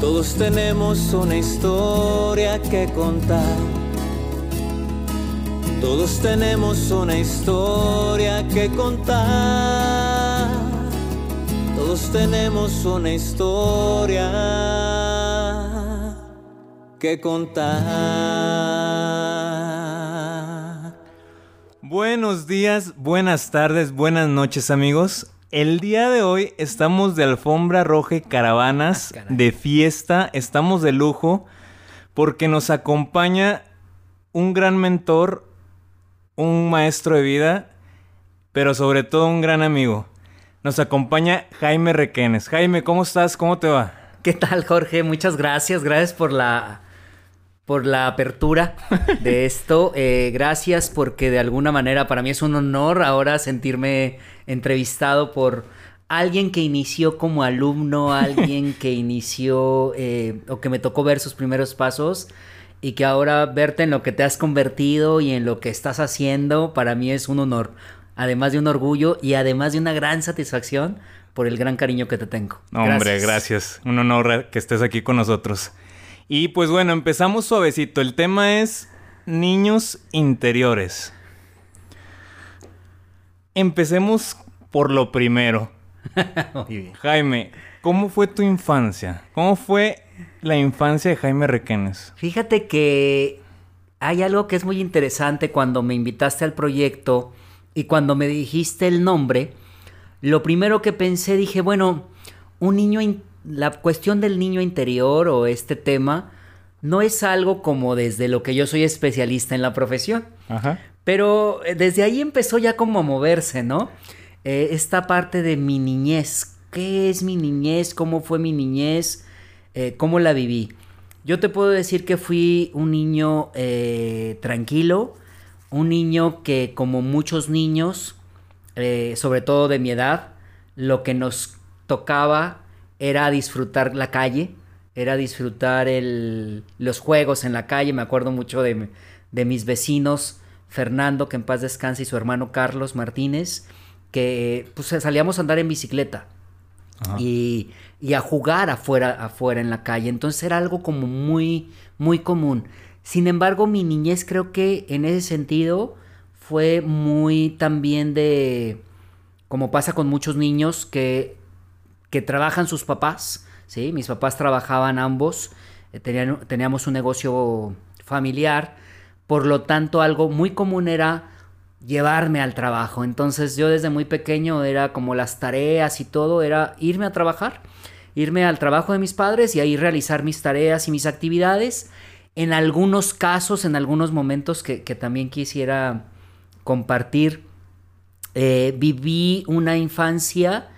Todos tenemos una historia que contar. Todos tenemos una historia que contar. Todos tenemos una historia que contar. Buenos días, buenas tardes, buenas noches amigos. El día de hoy estamos de alfombra roja y caravanas, Ah, de fiesta, estamos de lujo, porque nos acompaña un gran mentor, un maestro de vida, pero sobre todo un gran amigo. Nos acompaña Jaime Requenes. Jaime, ¿cómo estás? ¿Cómo te va? ¿Qué tal, Jorge? Muchas gracias. Gracias por la por la apertura de esto. Eh, gracias porque de alguna manera para mí es un honor ahora sentirme entrevistado por alguien que inició como alumno, alguien que inició eh, o que me tocó ver sus primeros pasos y que ahora verte en lo que te has convertido y en lo que estás haciendo para mí es un honor. Además de un orgullo y además de una gran satisfacción por el gran cariño que te tengo. No, Hombre, gracias. Un honor que estés aquí con nosotros. Y pues bueno, empezamos suavecito. El tema es niños interiores. Empecemos por lo primero. Muy bien. Jaime, ¿cómo fue tu infancia? ¿Cómo fue la infancia de Jaime Requenes? Fíjate que hay algo que es muy interesante cuando me invitaste al proyecto y cuando me dijiste el nombre. Lo primero que pensé, dije, bueno, un niño, in- la cuestión del niño interior o este tema no es algo como desde lo que yo soy especialista en la profesión. Ajá. Pero eh, desde ahí empezó ya como a moverse, ¿no? Eh, esta parte de mi niñez. ¿Qué es mi niñez? ¿Cómo fue mi niñez? Eh, ¿Cómo la viví? Yo te puedo decir que fui un niño eh, tranquilo, un niño que como muchos niños, sobre todo de mi edad, lo que nos tocaba era disfrutar la calle, era disfrutar el- los juegos en la calle. Me acuerdo mucho de, de mis vecinos, Fernando, que en paz descanse, y su hermano Carlos Martínez, que pues salíamos a andar en bicicleta y, y a jugar afuera, afuera en la calle. Entonces era algo como muy, muy común. Sin embargo, mi niñez creo que en ese sentido fue muy también de, como pasa con muchos niños, que, que trabajan sus papás, ¿sí? Mis papás trabajaban ambos, eh, tenían- teníamos un negocio familiar, por lo tanto algo muy común era llevarme al trabajo. Entonces yo desde muy pequeño era como las tareas y todo, era irme a trabajar, irme al trabajo de mis padres y ahí realizar mis tareas y mis actividades. En algunos casos, en algunos momentos que, también quisiera compartir, eh, viví una infancia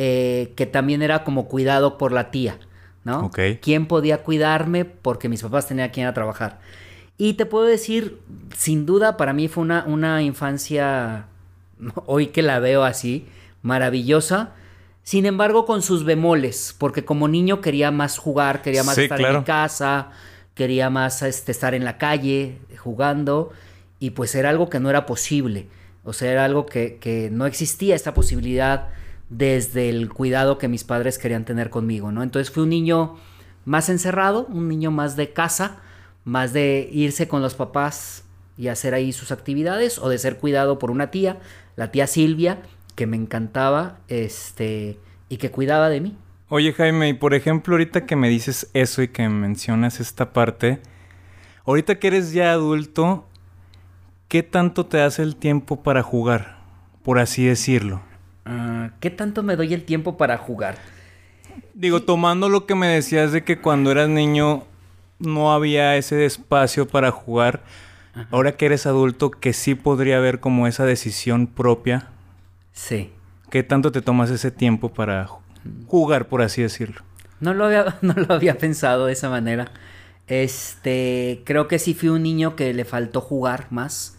eh, que también era como cuidado por la tía, ¿no? Ok. ¿Quién podía cuidarme? Porque mis papás tenían que ir a trabajar. Y te puedo decir, sin duda, para mí fue una, una infancia, hoy que la veo así, maravillosa. Sin embargo, con sus bemoles, porque como niño quería más jugar, quería más Sí, estar en mi casa, quería más este, estar en la calle jugando, y pues era algo que no era posible. O sea, era algo que, que no existía esta posibilidad desde el cuidado que mis padres querían tener conmigo, ¿no? Entonces fui un niño más encerrado, un niño más de casa, más de irse con los papás y hacer ahí sus actividades, o de ser cuidado por una tía, la tía Silvia, que me encantaba, este, y que cuidaba de mí. Oye Jaime, y por ejemplo, ahorita que me dices eso y que mencionas esta parte, ahorita que eres ya adulto, ¿qué tanto te hace el tiempo para jugar? Por así decirlo. Ah, ¿Qué tanto me doy el tiempo para jugar? Digo, tomando lo que me decías de que cuando eras niño no había ese espacio para jugar, ahora que eres adulto, que sí podría haber como esa decisión propia, Sí. ¿qué tanto te tomas ese tiempo para ju- jugar, por así decirlo? No lo había, no lo había pensado de esa manera. Este, creo que sí fui un niño que le faltó jugar más.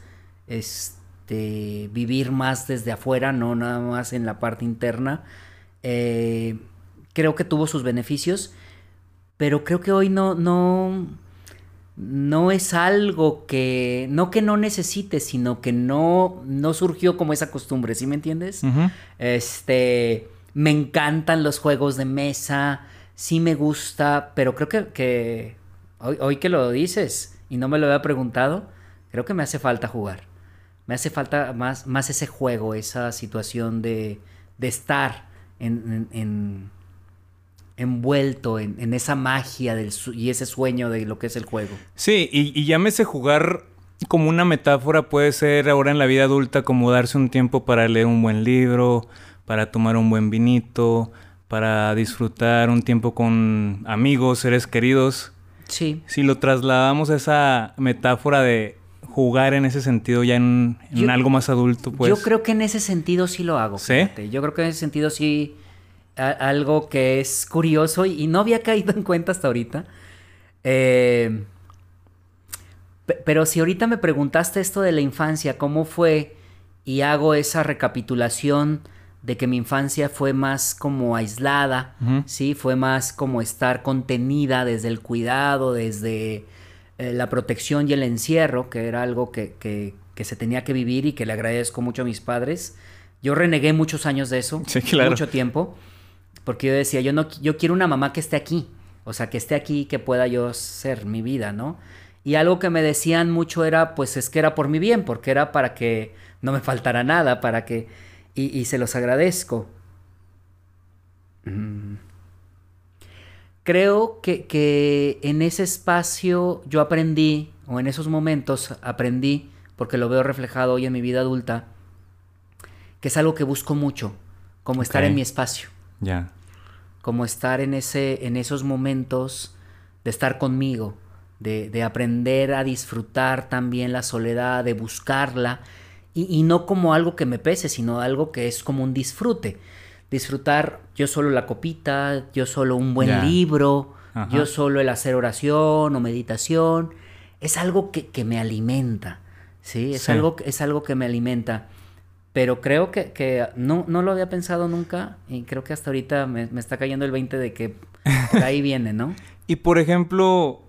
Este, vivir más desde afuera, no nada más en la parte interna. Eh, creo que tuvo sus beneficios, pero creo que hoy no, no, no es algo que, no que no necesite, sino que no, no surgió como esa costumbre, ¿sí me entiendes? Este, me encantan los juegos de mesa. sí me gusta, pero creo que, que hoy, hoy que lo dices y no me lo había preguntado, creo que me hace falta jugar. Me hace falta más, más ese juego, esa situación de, de estar en, en- en- envuelto en, en esa magia del, y ese sueño de lo que es el juego. Sí, y, y llámese jugar como una metáfora, puede ser ahora en la vida adulta como darse un tiempo para leer un buen libro, para tomar un buen vinito, para disfrutar un tiempo con amigos, seres queridos. Sí. Si lo trasladamos a esa metáfora de jugar en ese sentido ya en, en Yo- algo más adulto, pues... Yo creo que en ese sentido sí lo hago. ¿Sí? fíjate. Yo creo que en ese sentido sí a- algo que es curioso y, y no había caído en cuenta hasta ahorita. Eh, pe- pero si ahorita me preguntaste esto de la infancia, cómo fue, y hago esa recapitulación de que mi infancia fue más como aislada, sí, fue más como estar contenida desde el cuidado, desde eh, la protección y el encierro, que era algo que, que- que se tenía que vivir y que le agradezco mucho a mis padres. Yo renegué muchos años de eso, Sí, claro. mucho tiempo, porque yo decía, yo no, yo quiero una mamá que esté aquí, o sea, que esté aquí, que pueda yo ser mi vida, ¿no? Y algo que me decían mucho era, pues es que era por mi bien, porque era para que no me faltara nada, para que... Y, y se los agradezco. Mm. Creo que, que en ese espacio yo aprendí, o en esos momentos aprendí, porque lo veo reflejado hoy en mi vida adulta, que es algo que busco mucho, como estar en mi espacio Ya. como estar en, ese, en esos momentos de estar conmigo, de, de aprender a disfrutar también la soledad, de buscarla, y, y no como algo que me pese, sino algo que es como un disfrute. Disfrutar yo solo la copita, yo solo un buen libro, Ajá. yo solo el hacer oración o meditación, es algo que, que me alimenta, ¿sí? Es, Sí. Algo, que- es algo que me alimenta. Pero creo que, que no, no lo había pensado nunca y creo que hasta ahorita me, me está cayendo el 20 de que por ahí viene, ¿no? Y por ejemplo,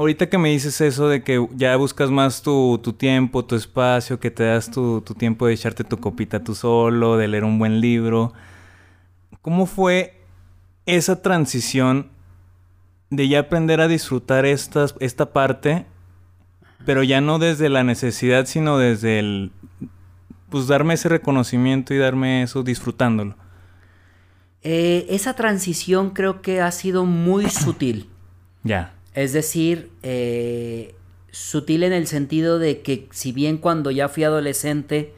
ahorita que me dices eso de que ya buscas más tu, tu tiempo, tu espacio, que te das tu, tu tiempo de echarte tu copita tú solo, de leer un buen libro, ¿cómo fue esa transición de ya aprender a disfrutar estas, esta parte, pero ya no desde la necesidad, sino desde el, pues darme ese reconocimiento y darme eso disfrutándolo? Eh, esa transición creo que ha sido muy sutil. Ya. Es decir, eh, sutil en el sentido de que si bien cuando ya fui adolescente,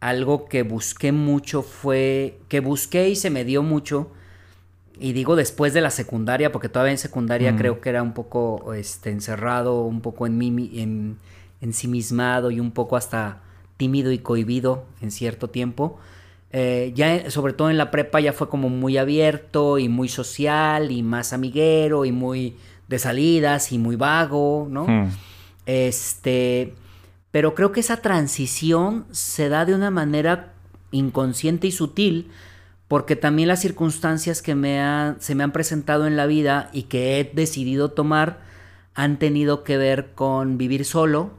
algo que busqué mucho fue, que busqué y se me dio mucho, y digo después de la secundaria, porque todavía en secundaria Mm. creo que era un poco este, encerrado, un poco en mí, en, ensimismado y un poco hasta tímido y cohibido en cierto tiempo. Eh, ya sobre todo en la prepa ya fue como muy abierto y muy social y más amiguero y muy de salidas y muy vago, ¿no? Hmm. Este, pero creo que esa transición se da de una manera inconsciente y sutil porque también las circunstancias que me han- se me han presentado en la vida y que he decidido tomar han tenido que ver con vivir solo,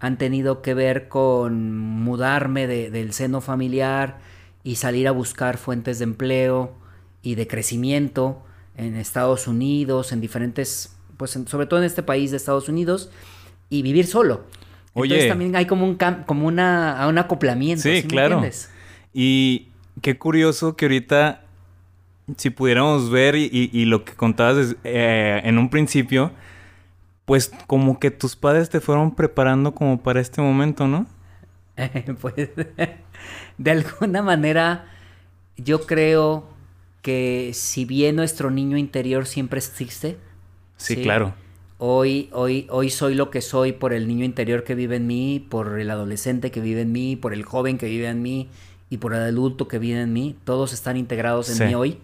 han tenido que ver con mudarme de- del seno familiar y salir a buscar fuentes de empleo y de crecimiento en Estados Unidos, en diferentes, pues en- sobre todo en este país de Estados Unidos, y vivir solo. Entonces Oye. también hay como un cam- como una, un acoplamiento. Sí, ¿sí me claro. entiendes? Y qué curioso que ahorita, si pudiéramos ver y, y- y lo que contabas eh, en un principio, pues como que tus padres te fueron preparando como para este momento, ¿no? pues de alguna manera yo creo que si bien nuestro niño interior siempre existe, Sí, Sí. claro. hoy, hoy, hoy soy lo que soy por el niño interior que vive en mí, por el adolescente que vive en mí, por el joven que vive en mí y por el adulto que vive en mí, todos están integrados en Sí. mí hoy.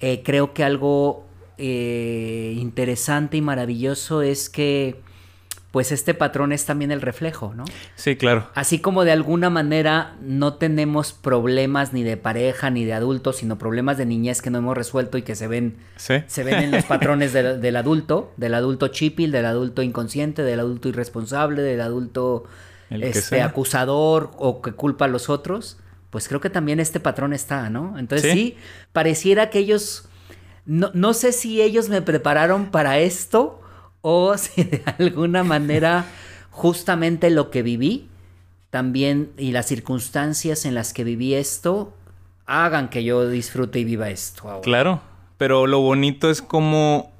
Eh, creo que algo eh, interesante y maravilloso es que pues este patrón es también el reflejo, ¿no? Sí, claro. Así como de alguna manera no tenemos problemas ni de pareja ni de adultos, sino problemas de niñez que no hemos resuelto y que se ven, Sí. se ven en los patrones del, del adulto, del adulto chipil, del adulto inconsciente, del adulto irresponsable, del adulto El este, acusador o que culpa a los otros, pues creo que también este patrón está, ¿no? Entonces Sí. sí, pareciera que ellos No, no sé si ellos me prepararon para esto o si de alguna manera justamente lo que viví también y las circunstancias en las que viví esto hagan que yo disfrute y viva esto ahora. Claro, pero lo bonito es como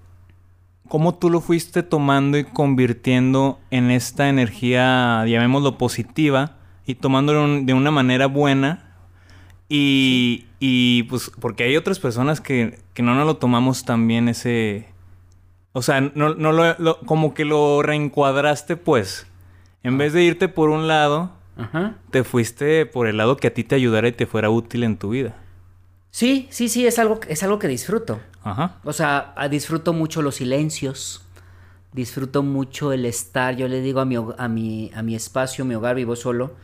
cómo tú lo fuiste tomando y convirtiendo en esta energía, llamémoslo positiva, y tomándolo de una manera buena. Y, y pues, porque hay otras personas que, que no nos lo tomamos tan bien ese... O sea, no, no lo, como que lo reencuadraste, pues. En vez de irte por un lado, Ajá. te fuiste por el lado que a ti te ayudara y te fuera útil en tu vida. Sí, sí, sí, es algo, es algo que disfruto. Ajá. O sea, ah, disfruto mucho los silencios. Disfruto mucho el estar. Yo le digo a mi, a mi, a mi espacio, mi hogar, vivo solo.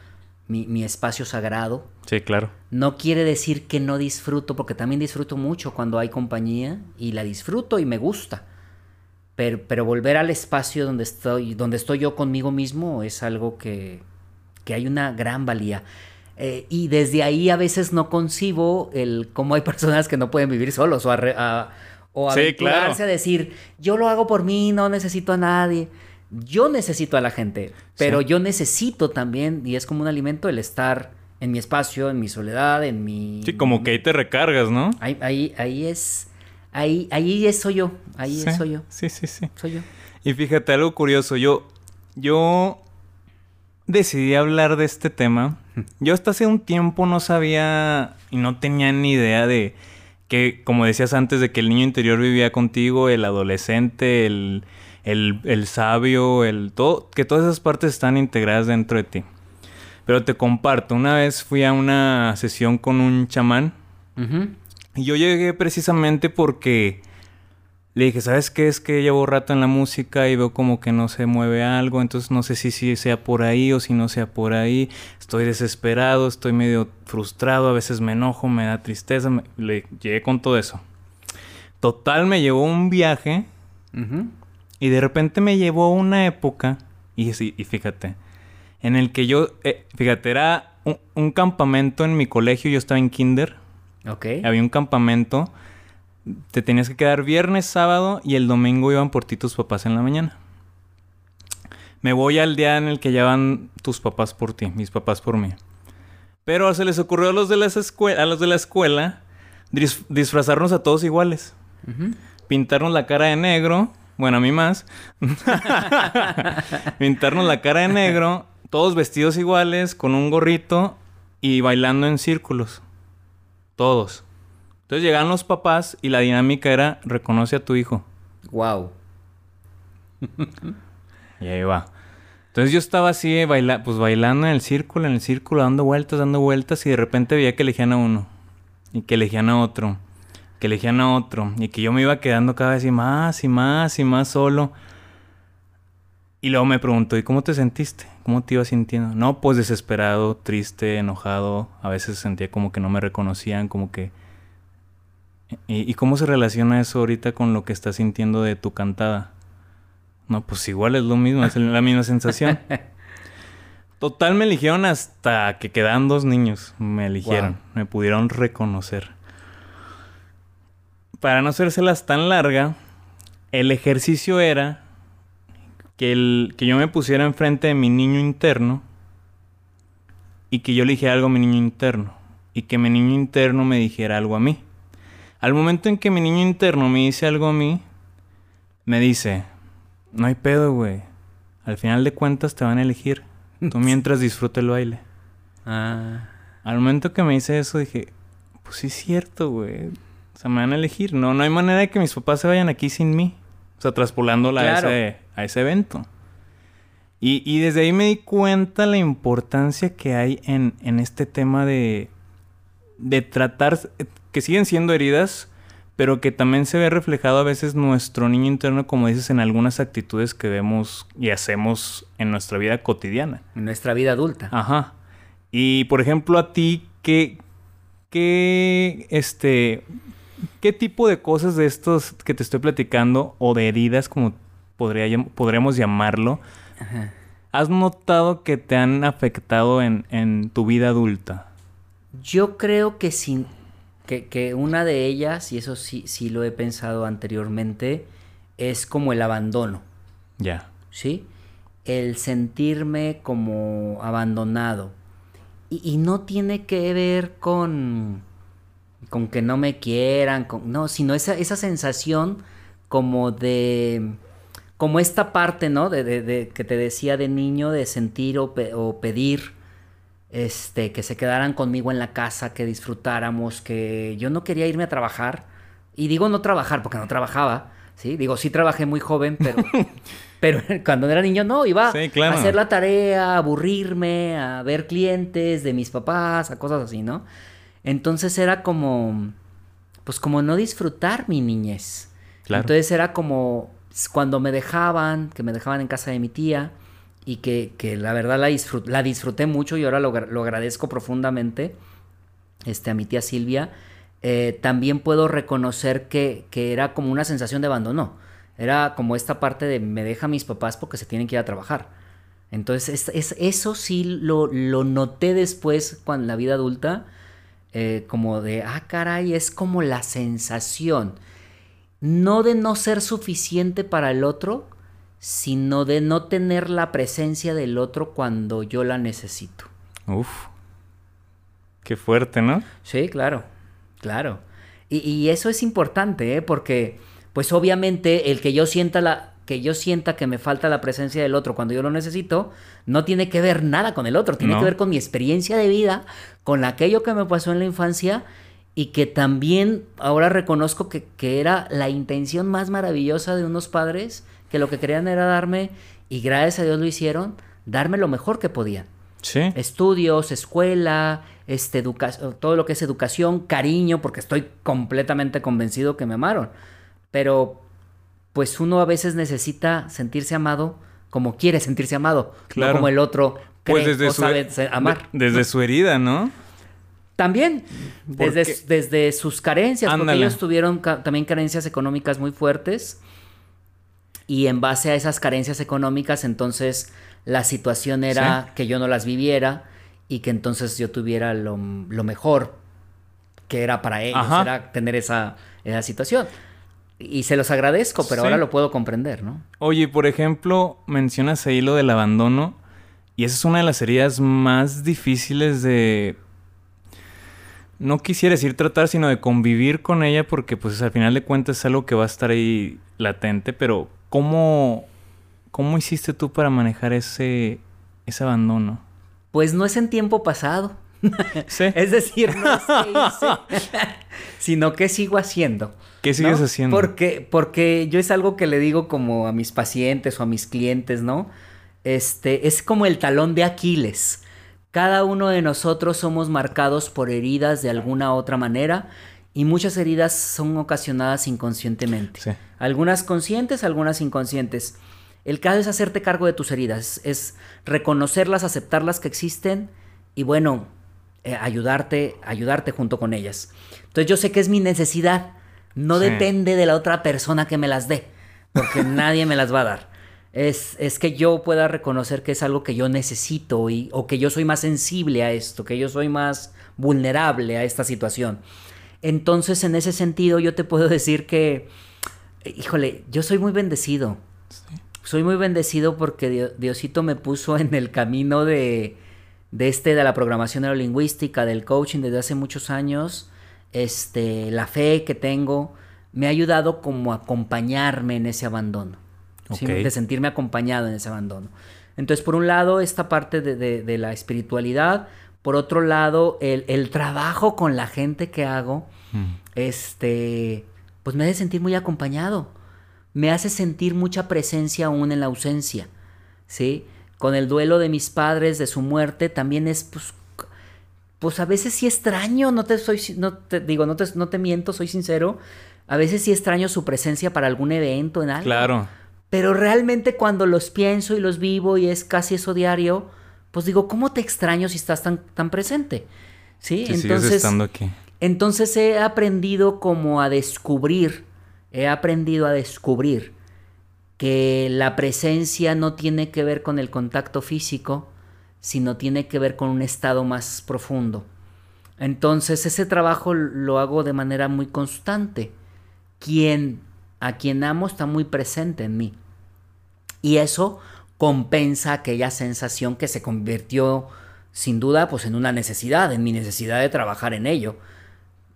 Mi, mi espacio sagrado. Sí, claro. No quiere decir que no disfruto, porque también disfruto mucho cuando hay compañía y la disfruto y me gusta. Pero, pero volver al espacio donde estoy, donde estoy yo conmigo mismo es algo que, que hay una gran valía. Eh, y desde ahí a veces no concibo el cómo hay personas que no pueden vivir solos o, a, a- o Sí, aventurarse claro. a decir, yo lo hago por mí, no necesito a nadie. Yo necesito a la gente, pero Sí. yo necesito también, y es como un alimento, el estar en mi espacio, en mi soledad, en mi... Sí, como que ahí te recargas, ¿no? Ahí, ahí, ahí es... Ahí, ahí soy yo, ahí sí. soy yo, Sí, sí, sí. soy yo. Y fíjate, algo curioso, yo, yo decidí hablar de este tema. Yo hasta hace un tiempo no sabía y no tenía ni idea de que, como decías antes, de que el niño interior vivía contigo, el adolescente, el, el, el sabio, el todo, que todas esas partes están integradas dentro de ti. Pero te comparto, una vez fui a una sesión con un chamán Ujú. Y yo llegué precisamente porque le dije, ¿sabes qué? Es que llevo rato en la música y veo como que no se mueve algo, entonces no sé si, si sea por ahí o si no sea por ahí. Estoy desesperado, estoy medio frustrado, a veces me enojo, me da tristeza. me- Le llegué con todo eso. Total, me llevó un viaje y de repente me llevó una época, y, y fíjate, en el que yo, eh, fíjate, era un, un campamento en mi colegio, yo estaba en kinder. Ok. Había un campamento. Te tenías que quedar viernes, sábado y el domingo iban por ti tus papás en la mañana. Me voy al día en el que ya van tus papás por ti, mis papás por mí. Pero se les ocurrió a los de, las a los de la escuela dis- disfrazarnos a todos iguales. Pintarnos la cara de negro. Bueno, a mí más. Pintarnos la cara de negro. Todos vestidos iguales, con un gorrito y bailando en círculos. Todos. Entonces llegan los papás y la dinámica era reconoce a tu hijo. Wow. Y ahí va. Entonces yo estaba así, eh, baila pues bailando en el círculo, en el círculo, dando vueltas, dando vueltas, y de repente veía que elegían a uno, y que elegían a otro, que elegían a otro, y que yo me iba quedando cada vez y más y más y más solo. Y luego me preguntó, ¿y cómo te sentiste? ¿Cómo te ibas sintiendo? No, pues desesperado, triste, enojado. A veces sentía como que no me reconocían, como que... ¿Y, y cómo se relaciona eso ahorita con lo que estás sintiendo de tu cantada? No, pues igual es lo mismo, es la misma sensación. Total, me eligieron hasta que quedaban dos niños. Me eligieron, Wow. me pudieron reconocer. Para no hacérselas tan larga, el ejercicio era que, el, que yo me pusiera enfrente de mi niño interno y que yo le dijera algo a mi niño interno y que mi niño interno me dijera algo a mí. Al momento en que mi niño interno me dice algo a mí, me dice, no hay pedo, güey. Al final de cuentas te van a elegir. Tú mientras disfruta el baile. Ah. Al momento que me dice eso dije, pues sí es cierto, güey. O sea, me van a elegir. No, no hay manera de que mis papás se vayan aquí sin mí. Sea, traspolándola Claro. a, ese, a ese evento. Y, y desde ahí me di cuenta la importancia que hay en, en este tema de, de tratar, que siguen siendo heridas, pero que también se ve reflejado a veces nuestro niño interno, como dices, en algunas actitudes que vemos y hacemos en nuestra vida cotidiana. En nuestra vida adulta. Ajá. Y por ejemplo, a ti, ¿qué, qué, este, qué tipo de cosas de estos que te estoy platicando o de heridas, como podría, podríamos llamarlo, Ajá. has notado que te han afectado en, en tu vida adulta? Yo creo que sin, que, que una de ellas, y eso sí, sí lo he pensado anteriormente, es como el abandono, Ya. ¿sí? El sentirme como abandonado. Y, y no tiene que ver con, con que no me quieran, con, no, sino esa, esa sensación como de, como esta parte, ¿no? De, de- de- que te decía de niño, de sentir o, pe- o pedir, este, que se quedaran conmigo en la casa, que disfrutáramos, que yo no quería irme a trabajar. Y digo no trabajar porque no trabajaba, ¿sí? Digo, sí trabajé muy joven, pero, pero cuando era niño no, iba Sí, claro. a hacer la tarea, a aburrirme, a ver clientes de mis papás, a cosas así, ¿no? Entonces era como, pues como no disfrutar mi niñez. Claro. Entonces era como cuando me dejaban, que me dejaban en casa de mi tía y que, que la verdad la, disfrut- la disfruté mucho y ahora lo, lo agradezco profundamente este, a mi tía Silvia, eh, también puedo reconocer que, que era como una sensación de abandono. Era como esta parte de me deja mis papás porque se tienen que ir a trabajar. Entonces, es, es- eso sí lo, lo noté después cuando en la vida adulta, eh, como de, ah, caray, es como la sensación, no de no ser suficiente para el otro, sino de no tener la presencia del otro cuando yo la necesito. Uf. Qué fuerte, ¿no? Sí, claro, claro. Y, y eso es importante, ¿eh? Porque, pues obviamente, el que yo sienta la que yo sienta que me falta la presencia del otro cuando yo lo necesito, no tiene que ver nada con el otro, tiene No. que ver con mi experiencia de vida, con aquello que me pasó en la infancia y que también ahora reconozco que, que era la intención más maravillosa de unos padres que lo que querían era darme, y gracias a Dios lo hicieron, darme lo mejor que podían Sí. estudios, escuela, este, educa- todo lo que es educación, cariño, porque estoy completamente convencido que me amaron. Pero, pues uno a veces necesita sentirse amado como quiere sentirse amado, Claro. no como el otro cree Pues desde o su, sabe se- amar. de- desde su herida, ¿no? También, desde, desde sus carencias, porque ellos tuvieron ca- también carencias económicas muy fuertes. Y en base a esas carencias económicas, entonces la situación era que yo no las viviera y que entonces yo tuviera lo, lo mejor que era para ellos, Ajá. era tener esa, esa situación. Y se los agradezco, pero Sí. ahora lo puedo comprender, ¿no? Oye, por ejemplo, mencionas ahí lo del abandono. Y esa es una de las heridas más difíciles de... No quisiera decir tratar, sino de convivir con ella, porque pues al final de cuentas es algo que va a estar ahí latente, pero ¿cómo, cómo hiciste tú para manejar ese, ese abandono? Pues no es en tiempo pasado. Sí. Es decir, no es que hice, sino que sigo haciendo. ¿Qué sigues ¿no? haciendo? Porque, porque yo es algo que le digo como a mis pacientes o a mis clientes, ¿no? Este, es como el talón de Aquiles. Cada uno de nosotros somos marcados por heridas de alguna otra manera y muchas heridas son ocasionadas inconscientemente. Sí. Algunas conscientes, algunas inconscientes. El caso es hacerte cargo de tus heridas, es reconocerlas, aceptarlas que existen y bueno, eh, ayudarte, ayudarte junto con ellas. Entonces yo sé que es mi necesidad, no Sí. depende de la otra persona que me las dé, porque nadie me las va a dar. Es, es que yo pueda reconocer que es algo que yo necesito y, o que yo soy más sensible a esto, que yo soy más vulnerable a esta situación. Entonces, en ese sentido, yo te puedo decir que, híjole, yo soy muy bendecido. Soy muy bendecido porque Dio- Diosito me puso en el camino de, de este, de la programación neurolingüística, del coaching desde hace muchos años. Este, la fe que tengo me ha ayudado como a acompañarme en ese abandono. De sentirme acompañado en ese abandono. Entonces, por un lado, esta parte de, de- de la espiritualidad. Por otro lado, el, el trabajo con la gente que hago, Mm. este, pues me hace sentir muy acompañado. Me hace sentir mucha presencia aún en la ausencia, ¿sí? Con el duelo de mis padres, de su muerte, también es, pues, pues a veces sí extraño, no te soy, no te digo, no te, no te miento, soy sincero. A veces sí extraño su presencia para algún evento, en algo. Claro. Pero realmente cuando los pienso y los vivo y es casi eso diario, pues digo, ¿cómo te extraño si estás tan, tan presente? Sí, entonces... estando aquí. Entonces he aprendido como a descubrir, he aprendido a descubrir que la presencia no tiene que ver con el contacto físico, sino tiene que ver con un estado más profundo. Entonces ese trabajo lo hago de manera muy constante. Quien a quien amo está muy presente en mí. Y eso compensa aquella sensación que se convirtió sin duda pues en una necesidad, en mi necesidad de trabajar en ello.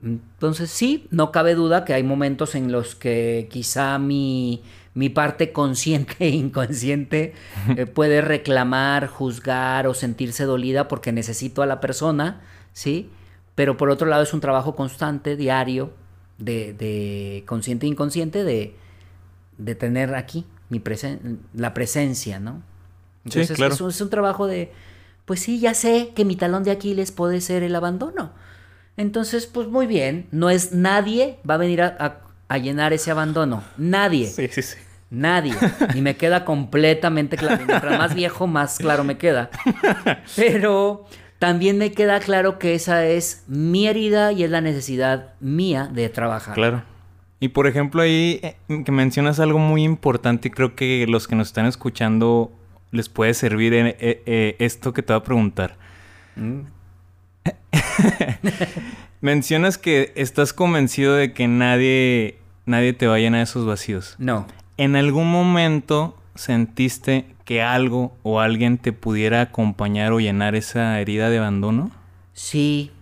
Entonces sí, no cabe duda que hay momentos en los que quizá mi, mi parte consciente e inconsciente eh, puede reclamar, juzgar o sentirse dolida porque necesito a la persona, ¿sí? Pero por otro lado es un trabajo constante, diario, de, de consciente e inconsciente, de, de tener aquí mi presen la presencia, ¿no? Entonces claro. es, un, es un trabajo de, pues sí, ya sé que mi talón de Aquiles puede ser el abandono. Entonces, pues muy bien, no es nadie va a venir a, a, a llenar ese abandono. Nadie. Sí, sí, sí. Nadie. Y me queda completamente claro. Mientras más viejo, más claro me queda. Pero también me queda claro que esa es mi herida y es la necesidad mía de trabajar. Claro. Y por ejemplo, ahí eh, que mencionas algo muy importante y creo que los que nos están escuchando les puede servir en, eh, eh, esto que te voy a preguntar. Mm. Mencionas que estás convencido de que nadie, nadie te va a llenar esos vacíos. No. ¿En algún momento sentiste que algo o alguien te pudiera acompañar o llenar esa herida de abandono? Sí.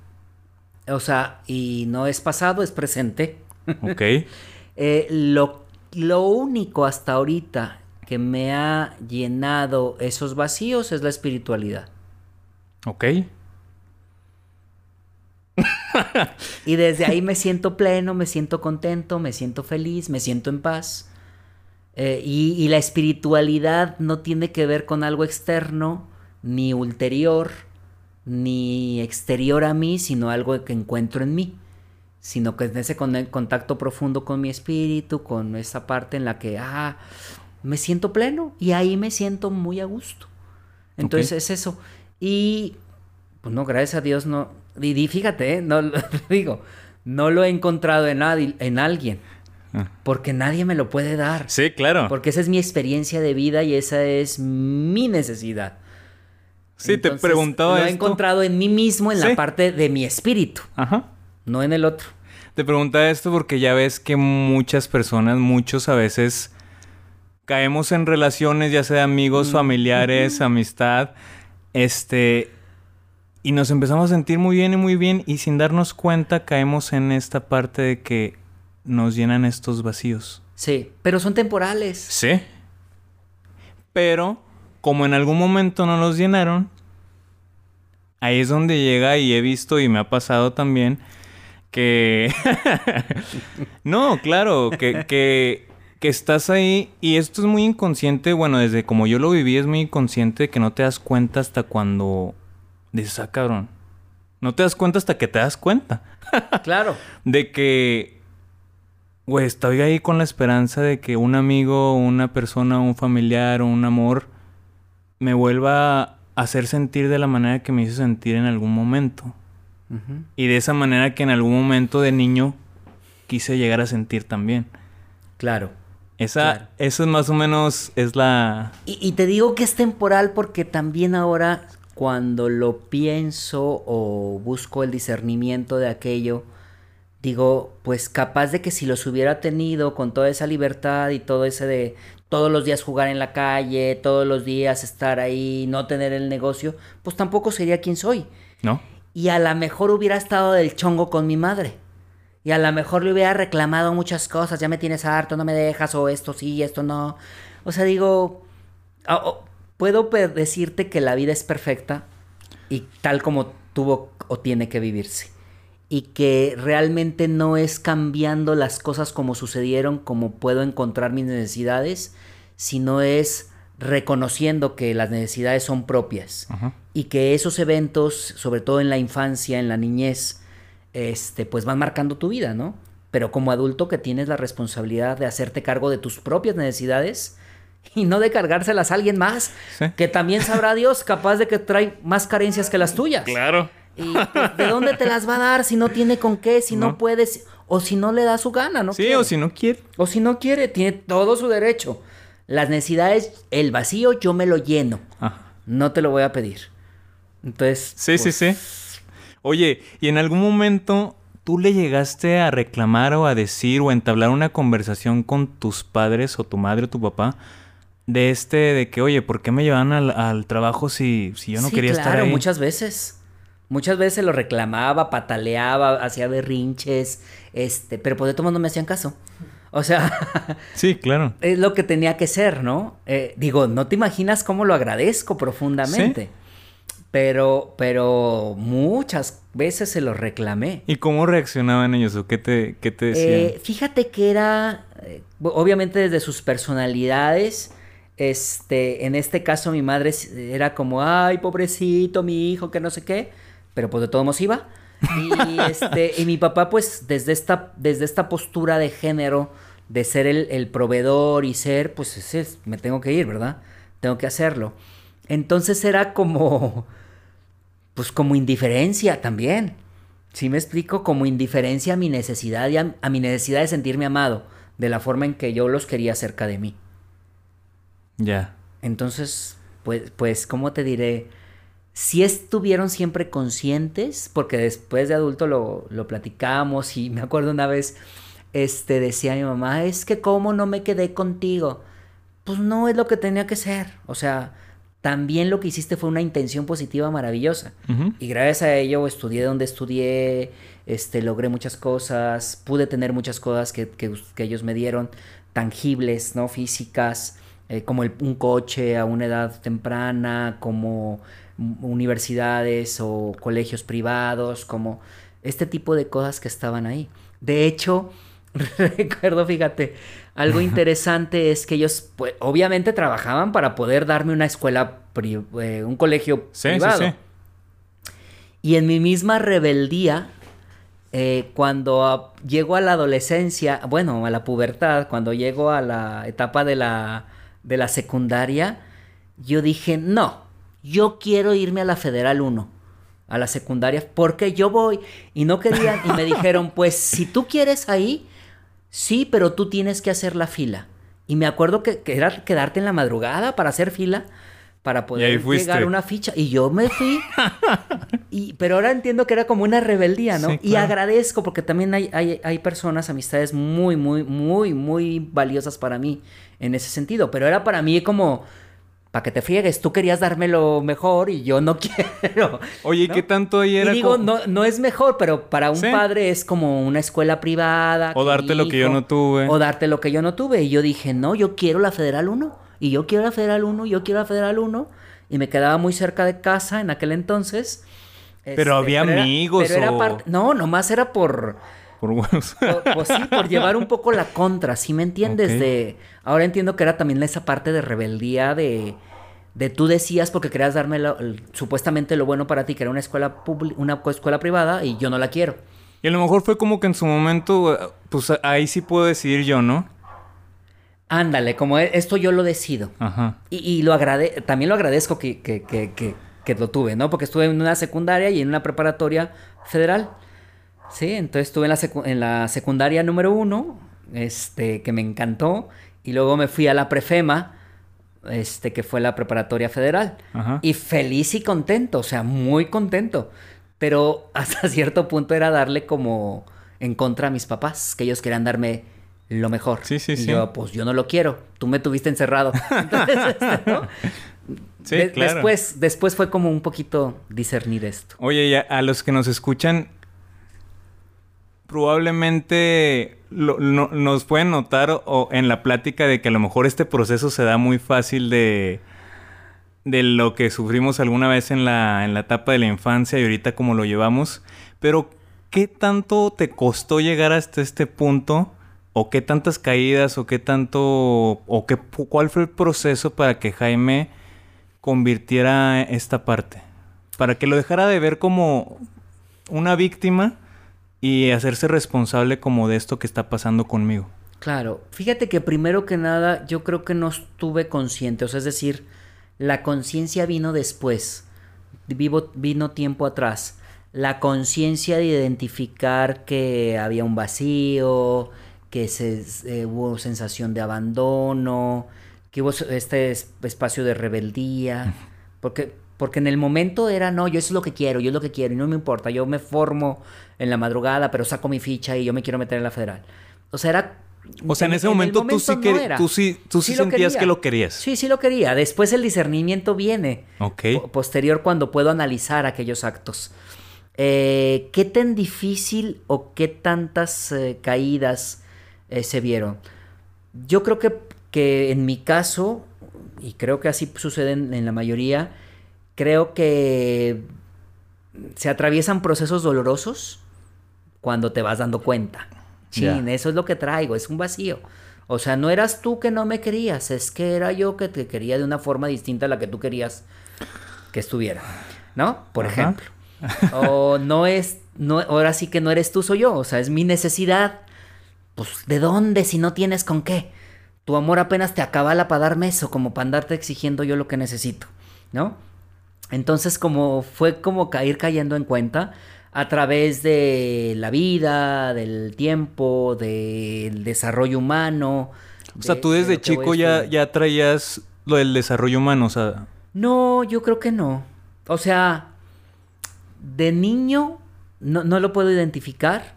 O sea, y no es pasado, es presente. Ok. eh, lo, lo único hasta ahorita que me ha llenado esos vacíos es la espiritualidad. Ok. y desde ahí me siento pleno, me siento contento, me siento feliz, me siento en paz. Eh, y, y, la espiritualidad no tiene que ver con algo externo, ni ulterior, ni exterior a mí, sino algo que encuentro en mí. Sino que es ese contacto profundo con mi espíritu, con esa parte en la que, ah, me siento pleno y ahí me siento muy a gusto. Entonces okay. es eso. Y, pues no, gracias a Dios no. Y, y fíjate, ¿eh? no digo, no lo he encontrado en, en alguien. Porque nadie me lo puede dar. Sí, claro. Porque esa es mi experiencia de vida y esa es mi necesidad. Sí, Entonces, te preguntaba Lo he encontrado en mí mismo, en ¿Sí? la parte de mi espíritu. Ajá. No en el otro. Te preguntaba esto porque ya ves que muchas personas, muchos a veces caemos en relaciones, ya sea amigos, familiares, amistad, este, y nos empezamos a sentir muy bien y muy bien y sin darnos cuenta caemos en esta parte de que nos llenan estos vacíos. Sí, pero son temporales. Sí. Pero como en algún momento no los llenaron, ahí es donde llega y he visto y me ha pasado también que... no, claro, que, que, que, estás ahí y esto es muy inconsciente, bueno, desde como yo lo viví es muy inconsciente que no te das cuenta hasta cuando dices, ah, cabrón. No te das cuenta hasta que te das cuenta. claro. De que, güey, estoy ahí con la esperanza de que un amigo, una persona, un familiar o un amor me vuelva a hacer sentir de la manera que me hizo sentir en algún momento. Uh -huh. Y de esa manera que en algún momento de niño quise llegar a sentir también. Claro. Esa, claro. Eso es más o menos es la... Y, y, te digo que es temporal porque también ahora cuando lo pienso o busco el discernimiento de aquello, digo, pues capaz de que si los hubiera tenido con toda esa libertad y todo ese de todos los días jugar en la calle, todos los días estar ahí, no tener el negocio, pues tampoco sería quien soy. ¿No? Y a lo mejor hubiera estado del chongo con mi madre. Y a lo mejor le hubiera reclamado muchas cosas, ya me tienes harto, no me dejas, o esto sí, esto no. O sea, digo, oh, oh, puedo decirte que la vida es perfecta y tal como tuvo o tiene que vivirse. Y que realmente no es cambiando las cosas como sucedieron, como puedo encontrar mis necesidades, sino es reconociendo que las necesidades son propias Ajá. y que esos eventos, sobre todo en la infancia, en la niñez, este, pues van marcando tu vida, ¿no? Pero como adulto que tienes la responsabilidad de hacerte cargo de tus propias necesidades y no de cargárselas a alguien más, Sí. que también sabrá Dios capaz de que trae más carencias que las tuyas. Claro. Y pues, ¿de dónde te las va a dar si no tiene con qué, si no, No. puedes o si no le da su gana, ¿no? sí, quiere? o si no quiere. O si no quiere, tiene todo su derecho. Las necesidades, el vacío, yo me lo lleno. Ajá. No te lo voy a pedir. Entonces. Sí, pues, sí, sí. Oye, ¿y en algún momento tú le llegaste a reclamar o a decir o a entablar una conversación con tus padres o tu madre o tu papá de este, de que, oye, ¿por qué me llevan al, al trabajo si, si yo no Sí, quería claro, estar ahí? muchas veces. Muchas veces lo reclamaba, pataleaba, hacía berrinches, este, pero pues de modos no me hacían caso. O sea, Sí, claro. es lo que tenía que ser, ¿no? Eh, digo, no te imaginas cómo lo agradezco profundamente. Pero, pero muchas veces se lo reclamé. ¿Y cómo reaccionaban ellos o qué te, qué te decían? Eh, fíjate que era, eh, obviamente desde sus personalidades, este, en este caso mi madre era como, ay, pobrecito, mi hijo, que no sé qué, pero pues de todos modos iba. Y, este, y mi papá, pues, desde esta, desde esta postura de género, de ser el, el proveedor y ser, pues, es- me tengo que ir, ¿verdad? Tengo que hacerlo. Entonces era como, pues, como indiferencia también. ¿Sí me explico? Como indiferencia a mi necesidad y a, a mi necesidad de sentirme amado, de la forma en que yo los quería cerca de mí. Ya. Entonces, pues, pues, ¿cómo te diré? Si estuvieron siempre conscientes, porque después de adulto lo, lo platicamos y me acuerdo una vez, este, decía mi mamá, es que cómo no me quedé contigo. Pues no es lo que tenía que ser. O sea, también lo que hiciste fue una intención positiva maravillosa. Y gracias a ello estudié donde estudié, este, logré muchas cosas, pude tener muchas cosas que, que que ellos me dieron, tangibles, ¿no? Físicas, eh, como el- un coche a una edad temprana, como universidades o colegios privados, como este tipo de cosas que estaban ahí. De hecho, recuerdo, fíjate, algo interesante es que ellos, pues, obviamente trabajaban para poder darme una escuela, pri- eh, un colegio Sí, privado. sí, sí. Y en mi misma rebeldía, eh, cuando a- llego a la adolescencia, bueno, a la pubertad, cuando llego a la etapa de la, de la secundaria, yo dije, no, yo quiero irme a la Federal 1, a la secundaria, porque yo voy. Y no querían, y me dijeron, pues si tú quieres ahí, sí, pero tú tienes que hacer la fila. Y me acuerdo que, que era quedarte en la madrugada para hacer fila, para poder llegar a una ficha. Y yo me fui. Y, pero ahora entiendo que era como una rebeldía, ¿no? Sí, Y agradezco porque también hay, hay, hay personas, amistades muy, muy, muy, muy valiosas para mí en ese sentido. Pero era para mí como, para que te friegues, tú querías darme lo mejor y yo no quiero. Oye, ¿y ¿no? qué tanto ahí Y era digo, como- no, no es mejor, pero para un Sí. padre es como una escuela privada. O darte lo que yo no tuve. O darte lo que yo no tuve. Y yo dije, no, yo quiero la Federal 1. Y yo quiero la Federal 1, yo quiero la Federal 1. Y me quedaba muy cerca de casa en aquel entonces. Pero había era- amigos pero era o- parte- No, nomás era por... Por huevos. Pues sí, por llevar un poco la contra, ¿sí me entiendes? De, ahora entiendo que era también esa parte de rebeldía de, de tú decías porque querías darme lo- el- supuestamente lo bueno para ti, que era una escuela publi- una escuela privada y yo no la quiero. Y a lo mejor fue como que en su momento, eh, pues ahí sí puedo decidir yo, ¿no? Ándale, como e- esto yo lo decido. Ajá. Y, y lo agrade también lo agradezco que, que, que, que, que lo tuve, ¿no? Porque estuve en una secundaria y en una preparatoria federal. Sí, entonces estuve en la, secu- en la secundaria número uno, este, que me encantó. Y luego me fui a la prefema, este, que fue la preparatoria federal. Ajá. Y feliz y contento, o sea, muy contento. Pero hasta cierto punto era darle como en contra a mis papás, que ellos querían darme lo mejor. Sí, sí, y sí. yo, pues yo no lo quiero. Tú me tuviste encerrado. Entonces, este, ¿no? Sí, De- claro. Después, después fue como un poquito discernir esto. Oye, y a, a los que nos escuchan, probablemente lo- no- nos pueden notar o, o en la plática de que a lo mejor este proceso se da muy fácil de, de lo que sufrimos alguna vez en la, en la etapa de la infancia y ahorita como lo llevamos. Pero, ¿qué tanto te costó llegar hasta este punto? ¿O qué tantas caídas? ¿O qué tanto... ¿O qué, cuál fue el proceso para que Jaime convirtiera esta parte? Para que lo dejara de ver como una víctima y hacerse responsable como de esto que está pasando conmigo. Claro, fíjate que primero que nada yo creo que no estuve consciente, o sea, es decir, la conciencia vino después, vivo, vino tiempo atrás. La conciencia de identificar que había un vacío, que se, eh, hubo sensación de abandono, que hubo este es- espacio de rebeldía, porque Porque en el momento era, no, yo eso es lo que quiero, yo es lo que quiero, y no me importa, yo me formo en la madrugada, pero saco mi ficha y yo me quiero meter en la federal. O sea, era... O sea, en, ese momento, tú sí, que, tú sí, tú sí, sentías que lo querías. Sí, sí lo quería. Después el discernimiento viene. Ok. posterior cuando puedo analizar aquellos actos. Eh, ¿Qué tan difícil o qué tantas eh, caídas eh, se vieron? Yo creo que, que, en mi caso, y creo que así sucede en, la mayoría, creo que se atraviesan procesos dolorosos cuando te vas dando cuenta. Sí, eso es lo que traigo, es un vacío. O sea, no eras tú que no me querías, es que era yo que te quería de una forma distinta a la que tú querías que estuviera. ¿No? Por ejemplo. o no es, no, ahora sí que no eres tú, soy yo, o sea, es mi necesidad. Pues, ¿de dónde si no tienes con qué? Tu amor apenas te acabala para darme eso, como para andarte exigiendo yo lo que necesito, ¿no? Entonces, como fue como caer cayendo en cuenta a través de la vida, del tiempo, del desarrollo humano. O sea, tú desde chico ya, ya traías lo del desarrollo humano, o sea. No, yo creo que no. O sea, de niño no, lo puedo identificar.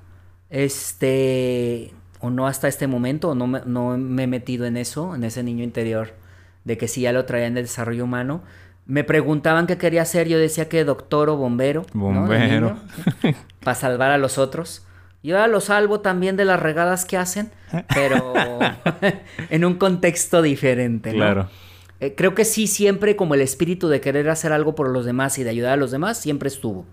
Este, o no hasta este momento, o no me, no me he metido en eso, en ese niño interior, de que sí ya lo traía en el desarrollo humano. Me preguntaban qué quería ser, yo decía que doctor o bombero. Bombero. Para salvar a los otros. Yo ahora lo salvo también de las regadas que hacen, pero en un contexto diferente, ¿no? Claro. Eh, creo que sí, siempre como el espíritu de querer hacer algo por los demás y de ayudar a los demás, siempre estuvo.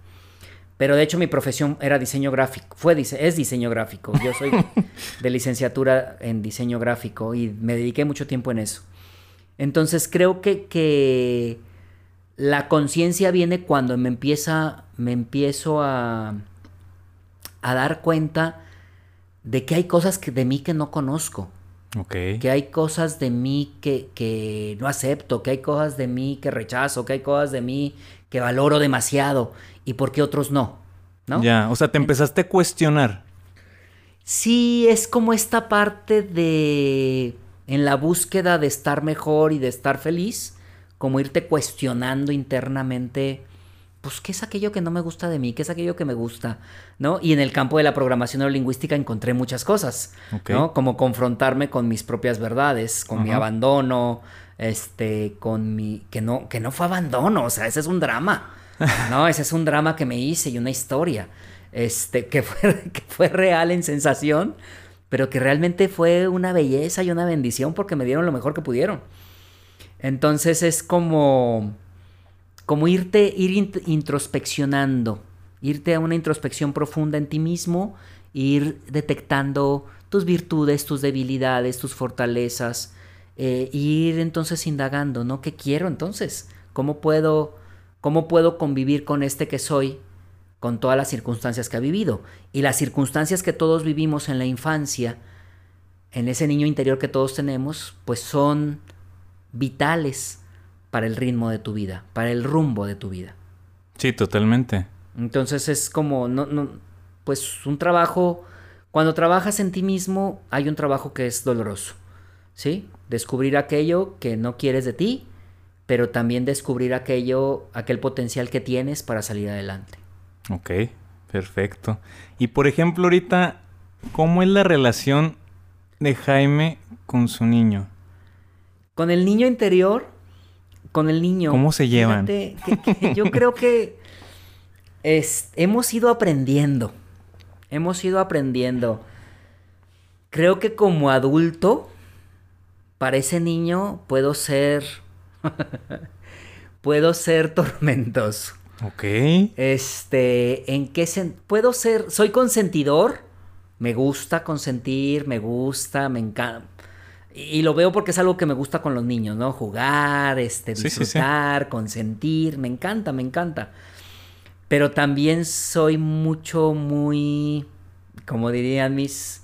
Pero de hecho mi profesión era diseño gráfico, fue es diseño gráfico. Yo soy de licenciatura en diseño gráfico y me dediqué mucho tiempo en eso. Entonces creo que, que la conciencia viene cuando me empieza, me empiezo a, a dar cuenta de que hay cosas que, de mí que no conozco. Que hay cosas de mí que, que, no acepto, que hay cosas de mí que rechazo, que hay cosas de mí que valoro demasiado y por qué otros no. ¿no? Ya, o sea, te empezaste a cuestionar. Sí, es como esta parte de en la búsqueda de estar mejor y de estar feliz, como irte cuestionando internamente pues, ¿qué es aquello que no me gusta de mí? ¿Qué es aquello que me gusta? ¿No? Y en el campo de la programación neurolingüística encontré muchas cosas, ¿no? Como confrontarme con mis propias verdades, con mi abandono, este, con mi... Que no, que no fue abandono, o sea, ese es un drama, ¿no? Ese es un drama que me hice y una historia, este, que fue, que fue real en sensación, pero que realmente fue una belleza y una bendición porque me dieron lo mejor que pudieron. Entonces es como como irte, ir introspeccionando, irte a una introspección profunda en ti mismo, ir detectando tus virtudes, tus debilidades, tus fortalezas, eh, ir entonces indagando, ¿no? ¿Qué quiero entonces? ¿Cómo puedo, cómo puedo convivir con este que soy, con todas las circunstancias que ha vivido? Y las circunstancias que todos vivimos en la infancia, en ese niño interior que todos tenemos, pues son vitales para el ritmo de tu vida, para el rumbo de tu vida. Sí, totalmente. Entonces es como, no, no, pues un trabajo, cuando trabajas en ti mismo, hay un trabajo que es doloroso, ¿sí? Descubrir aquello que no quieres de ti, pero también descubrir aquello, aquel potencial que tienes para salir adelante. Ok, perfecto. Y por ejemplo, ahorita, ¿cómo es la relación de Jaime con su niño? Con el niño interior, con el niño. ¿Cómo se llevan? yo creo que es, hemos ido aprendiendo. Hemos ido aprendiendo. Creo que como adulto, para ese niño puedo ser. puedo ser tormentoso. Ok. Este, ¿en qué sentido? Puedo ser. Soy consentidor. Me gusta consentir, me gusta, me encanta y lo veo porque es algo que me gusta con los niños, ¿no? Jugar, este, disfrutar, consentir, me encanta, me encanta. Pero también soy mucho, muy, como dirían mis,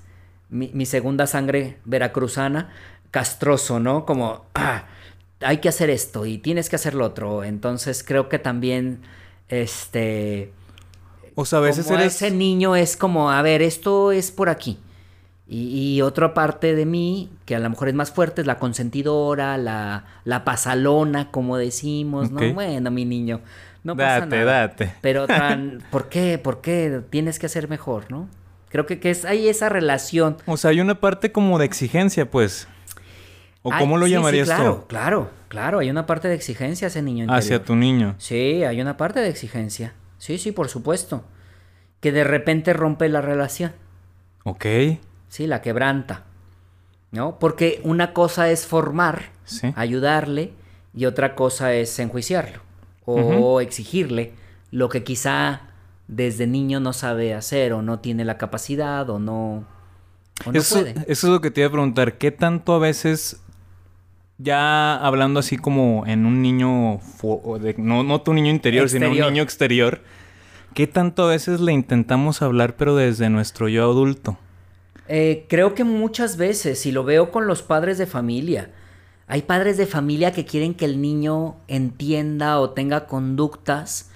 mi, segunda sangre veracruzana, castroso, ¿no? Como, ah, hay que hacer esto y tienes que hacer lo otro. Entonces creo que también, este... O sea, a veces ese niño es como, a ver, esto es por aquí Y, y otra parte de mí, que a lo mejor es más fuerte, es la consentidora, la, la pasalona, como decimos. ¿no? Bueno, mi niño, no pasa date, nada. date. Pero otra, ¿por qué? ¿Por qué? Tienes que hacer mejor, ¿no? Creo que, que es, hay esa relación. O sea, hay una parte como de exigencia, pues. ¿O Ay, cómo lo sí, sí, llamarías claro, tú? Claro, claro, hay una parte de exigencia ese niño interior. Hacia tu niño. Sí, hay una parte de exigencia. Sí, sí, por supuesto. Que de repente rompe la relación. Ok. Sí, la quebranta. ¿No? Porque una cosa es formar, Sí. ayudarle, y otra cosa es enjuiciarlo. O exigirle lo que quizá desde niño no sabe hacer, o no tiene la capacidad, o no. O no eso, puede. eso es lo que te iba a preguntar. ¿Qué tanto a veces, ya hablando así como en un niño, de- no, no tu niño interior, sino un niño exterior, ¿qué tanto a veces le intentamos hablar pero desde nuestro yo adulto? Eh, creo que muchas veces, y lo veo con los padres de familia, hay padres de familia que quieren que el niño entienda o tenga conductas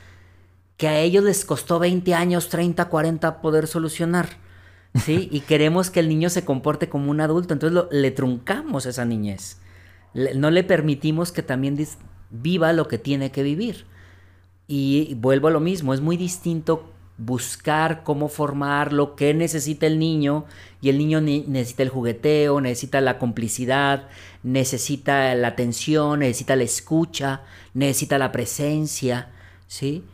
que a ellos les costó 20 años, 30, 40 poder solucionar. ¿Sí? Y queremos que el niño se comporte como un adulto, entonces lo- le truncamos esa niñez. Le- no le permitimos que también viva lo que tiene que vivir. Y vuelvo a lo mismo, es muy distinto buscar cómo formar lo que necesita el niño y el niño ne- necesita el jugueteo, necesita la complicidad, necesita la atención, necesita la escucha, necesita la presencia, ¿sí?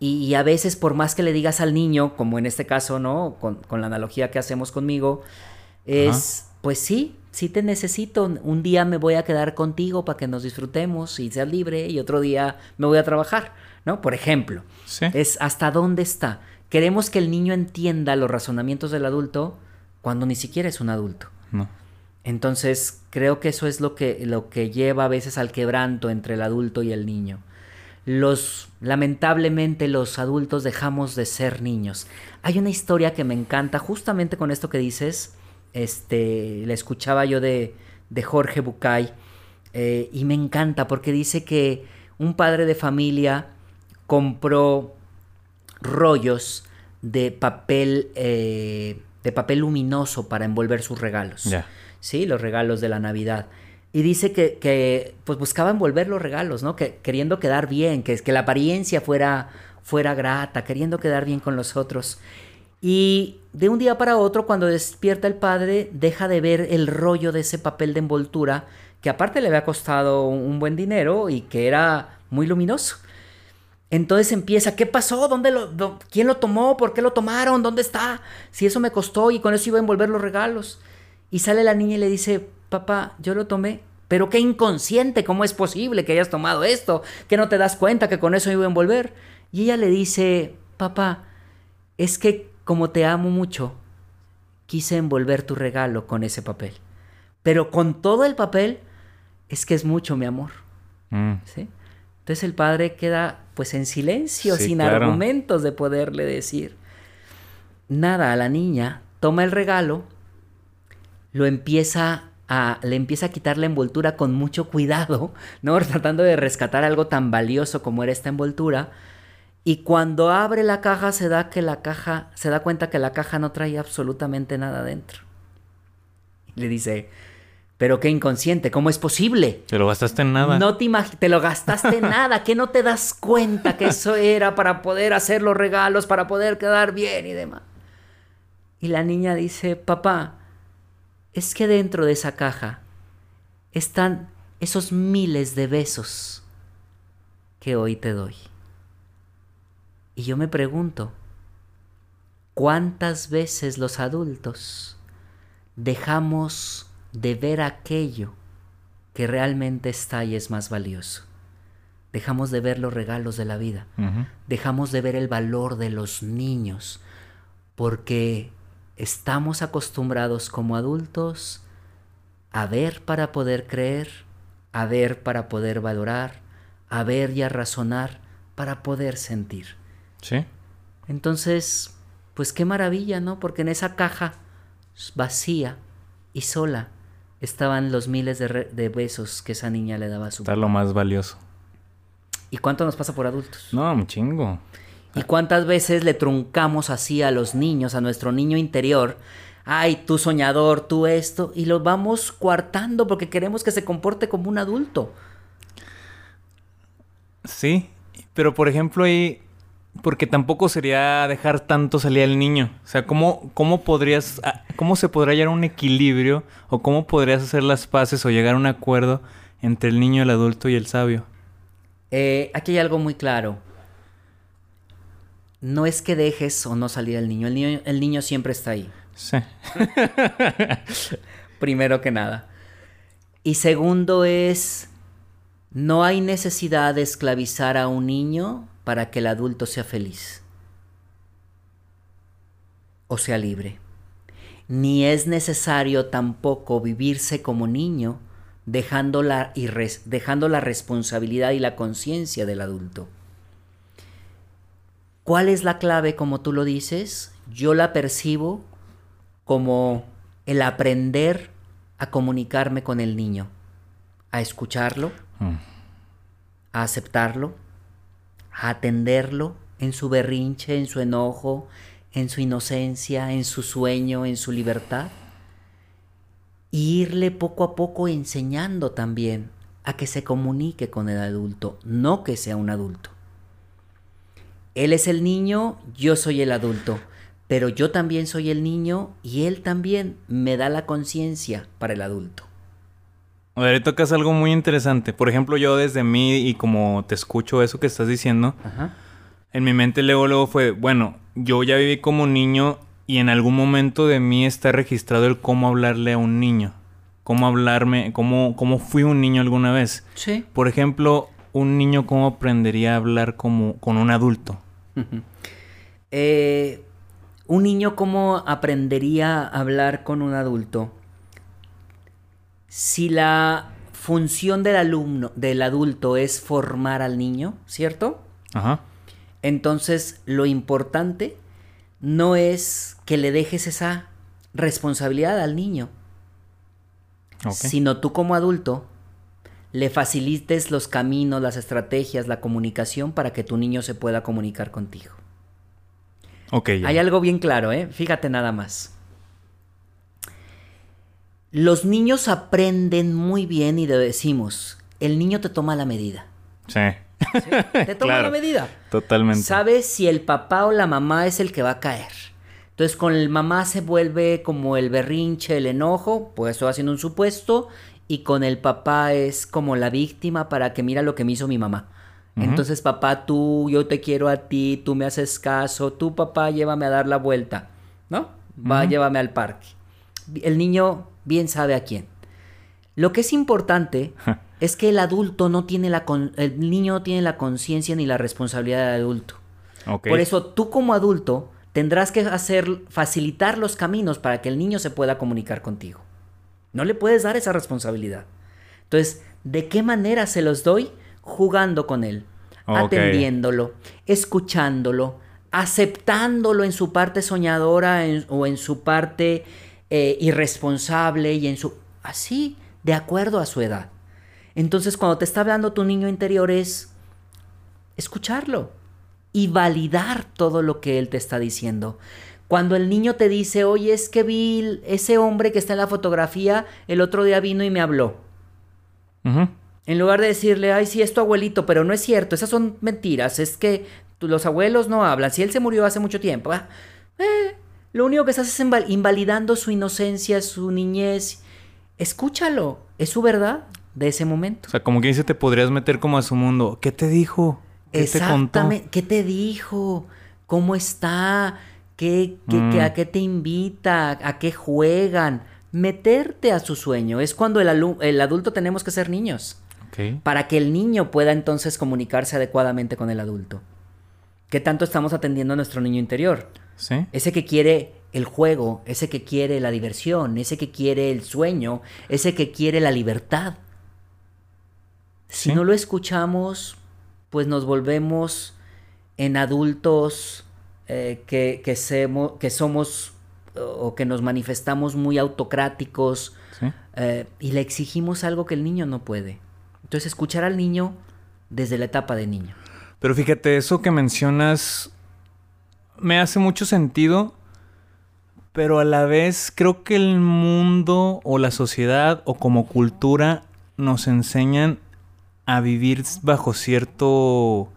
Y, y a veces por más que le digas al niño, como en este caso, ¿no? Con, con la analogía que hacemos conmigo, es, pues sí, sí te necesito. Un día me voy a quedar contigo para que nos disfrutemos y seas libre y otro día me voy a trabajar, ¿no? Por ejemplo, Sí. es hasta dónde está. Queremos que el niño entienda los razonamientos del adulto cuando ni siquiera es un adulto. No. Entonces, creo que eso es lo que, lo que lleva a veces al quebranto entre el adulto y el niño. Los, lamentablemente, los adultos dejamos de ser niños. Hay una historia que me encanta, justamente con esto que dices, este, la escuchaba yo de, de Jorge Bucay, eh, y me encanta porque dice que un padre de familia compró rollos de papel, eh, de papel luminoso para envolver sus regalos. Sí, los regalos de la Navidad. Y dice que, que, pues buscaba envolver los regalos, ¿no? Que, queriendo quedar bien, que, que la apariencia fuera, fuera grata, queriendo quedar bien con los otros. Y de un día para otro, cuando despierta el padre, deja de ver el rollo de ese papel de envoltura, que aparte le había costado un buen dinero y que era muy luminoso. Entonces empieza, ¿qué pasó? ¿Dónde lo, do- ¿Quién lo tomó? ¿Por qué lo tomaron? ¿Dónde está? Si eso me costó y con eso iba a envolver los regalos. Y sale la niña y le dice, papá, yo lo tomé. Pero qué inconsciente, ¿cómo es posible que hayas tomado esto? Que no te das cuenta que con eso iba a envolver. Y ella le dice, papá, es que como te amo mucho, quise envolver tu regalo con ese papel. Pero con todo el papel, es que es mucho, mi amor. Mm. ¿sí? Entonces el padre queda pues en silencio, Sí, sin claro. argumentos de poderle decir nada a la niña, toma el regalo, lo empieza a, le empieza a quitar la envoltura con mucho cuidado, ¿no? Tratando de rescatar algo tan valioso como era esta envoltura. Y cuando abre la caja se da que la caja, se da cuenta que la caja no trae absolutamente nada dentro. Le dice, pero qué inconsciente, ¿cómo es posible? Te lo gastaste en nada. No te te lo gastaste en nada, que no te das cuenta que eso era para poder hacer los regalos, para poder quedar bien y demás. Y la niña dice, papá, es que dentro de esa caja están esos miles de besos que hoy te doy. Y yo me pregunto, ¿cuántas veces los adultos dejamos de ver aquello que realmente está y es más valioso? Dejamos de ver los regalos de la vida, dejamos de ver el valor de los niños, porque estamos acostumbrados como adultos a ver para poder creer, a ver para poder valorar, a ver y a razonar para poder sentir. Sí. Entonces, pues qué maravilla, ¿no? Porque en esa caja vacía y sola estaban los miles de, re- de besos que esa niña le daba a su Está lo más valioso. ¿Y cuánto nos pasa por adultos? No, un chingo. ¿Y cuántas veces le truncamos así a los niños, a nuestro niño interior, ay, tú soñador, tú esto, y lo vamos coartando porque queremos que se comporte como un adulto. Sí, pero por ejemplo ahí, porque tampoco sería dejar tanto salir al niño. O sea, ¿cómo, cómo podrías, ah, cómo se podría llegar a un equilibrio o cómo podrías hacer las paces o llegar a un acuerdo entre el niño, el adulto y el sabio? Eh, aquí hay algo muy claro. No es que dejes o no salir al niño. El niño, el niño siempre está ahí. Sí. Primero que nada. Y segundo es, no hay necesidad de esclavizar a un niño para que el adulto sea feliz o sea libre. Ni es necesario tampoco vivirse como niño dejando la, dejando la responsabilidad y la conciencia del adulto. ¿Cuál es la clave como tú lo dices? Yo la percibo como el aprender a comunicarme con el niño, a escucharlo, mm. a aceptarlo, a atenderlo en su berrinche, en su enojo, en su inocencia, en su sueño, en su libertad. Y irle poco a poco enseñando también a que se comunique con el adulto, no que sea un adulto. Él es el niño, yo soy el adulto, pero yo también soy el niño y él también me da la conciencia para el adulto. A ver, tocas algo muy interesante. Por ejemplo, yo desde mí y como te escucho eso que estás diciendo, en mi mente luego, luego fue, bueno, yo ya viví como niño y en algún momento de mí está registrado el cómo hablarle a un niño. Cómo hablarme, cómo, cómo fui un niño alguna vez. Sí. Por ejemplo, un niño cómo aprendería a hablar como, con un adulto. eh, un niño cómo aprendería a hablar con un adulto si la función del alumno, del adulto, es formar al niño, ¿cierto? Ajá. Entonces, lo importante no es que le dejes esa responsabilidad al niño, sino tú como adulto le facilites los caminos, las estrategias, la comunicación para que tu niño se pueda comunicar contigo. Ok. Hay algo bien claro, ¿eh? Fíjate nada más. Los niños aprenden muy bien y le decimos, el niño te toma la medida. Sí. Te toma la medida. Totalmente. Sabes si el papá o la mamá es el que va a caer. Entonces con el mamá se vuelve como el berrinche, el enojo, pues estoy haciendo un supuesto, y con el papá es como la víctima para que mira lo que me hizo mi mamá. Entonces papá, tú, yo te quiero a ti, tú me haces caso, tú papá, llévame a dar la vuelta, ¿no? Va, llévame al parque. El niño bien sabe a quién. Lo que es importante es que el adulto no tiene la el niño no tiene la conciencia ni la responsabilidad del adulto. Por eso tú como adulto tendrás que hacer facilitar los caminos para que el niño se pueda comunicar contigo. No le puedes dar esa responsabilidad. Entonces, ¿de qué manera se los doy? Jugando con él, atendiéndolo, escuchándolo, aceptándolo en su parte soñadora o en su parte eh, irresponsable y en su... así, de acuerdo a su edad. Entonces cuando te está hablando tu niño interior es escucharlo y validar todo lo que él te está diciendo. Cuando el niño te dice, oye, es que vi ese hombre que está en la fotografía, el otro día vino y me habló. En lugar de decirle, ay, sí, es tu abuelito, pero no es cierto, esas son mentiras, es que los abuelos no hablan, si él se murió hace mucho tiempo. Ah, eh, lo único que estás es invalidando su inocencia, su niñez. Escúchalo, es su verdad de ese momento. O sea, como que dice, te podrías meter como a su mundo. ¿Qué te dijo? ¿Qué te contó? ¿Qué te dijo? ¿Cómo está? ¿Qué, mm. ¿A qué te invita? ¿A qué juegan? Meterte a su sueño. Es cuando el, el adulto tenemos que ser niños. Para que el niño pueda entonces comunicarse adecuadamente con el adulto. ¿Qué tanto estamos atendiendo a nuestro niño interior? Ese que quiere el juego, ese que quiere la diversión, ese que quiere el sueño, ese que quiere la libertad. Si no lo escuchamos, pues nos volvemos en adultos eh, que, que, somos o que nos manifestamos muy autocráticos eh, y le exigimos algo que el niño no puede. Entonces, escuchar al niño desde la etapa de niño. Pero fíjate, eso que mencionas me hace mucho sentido pero a la vez creo que el mundo o la sociedad o como cultura nos enseñan a vivir bajo cierto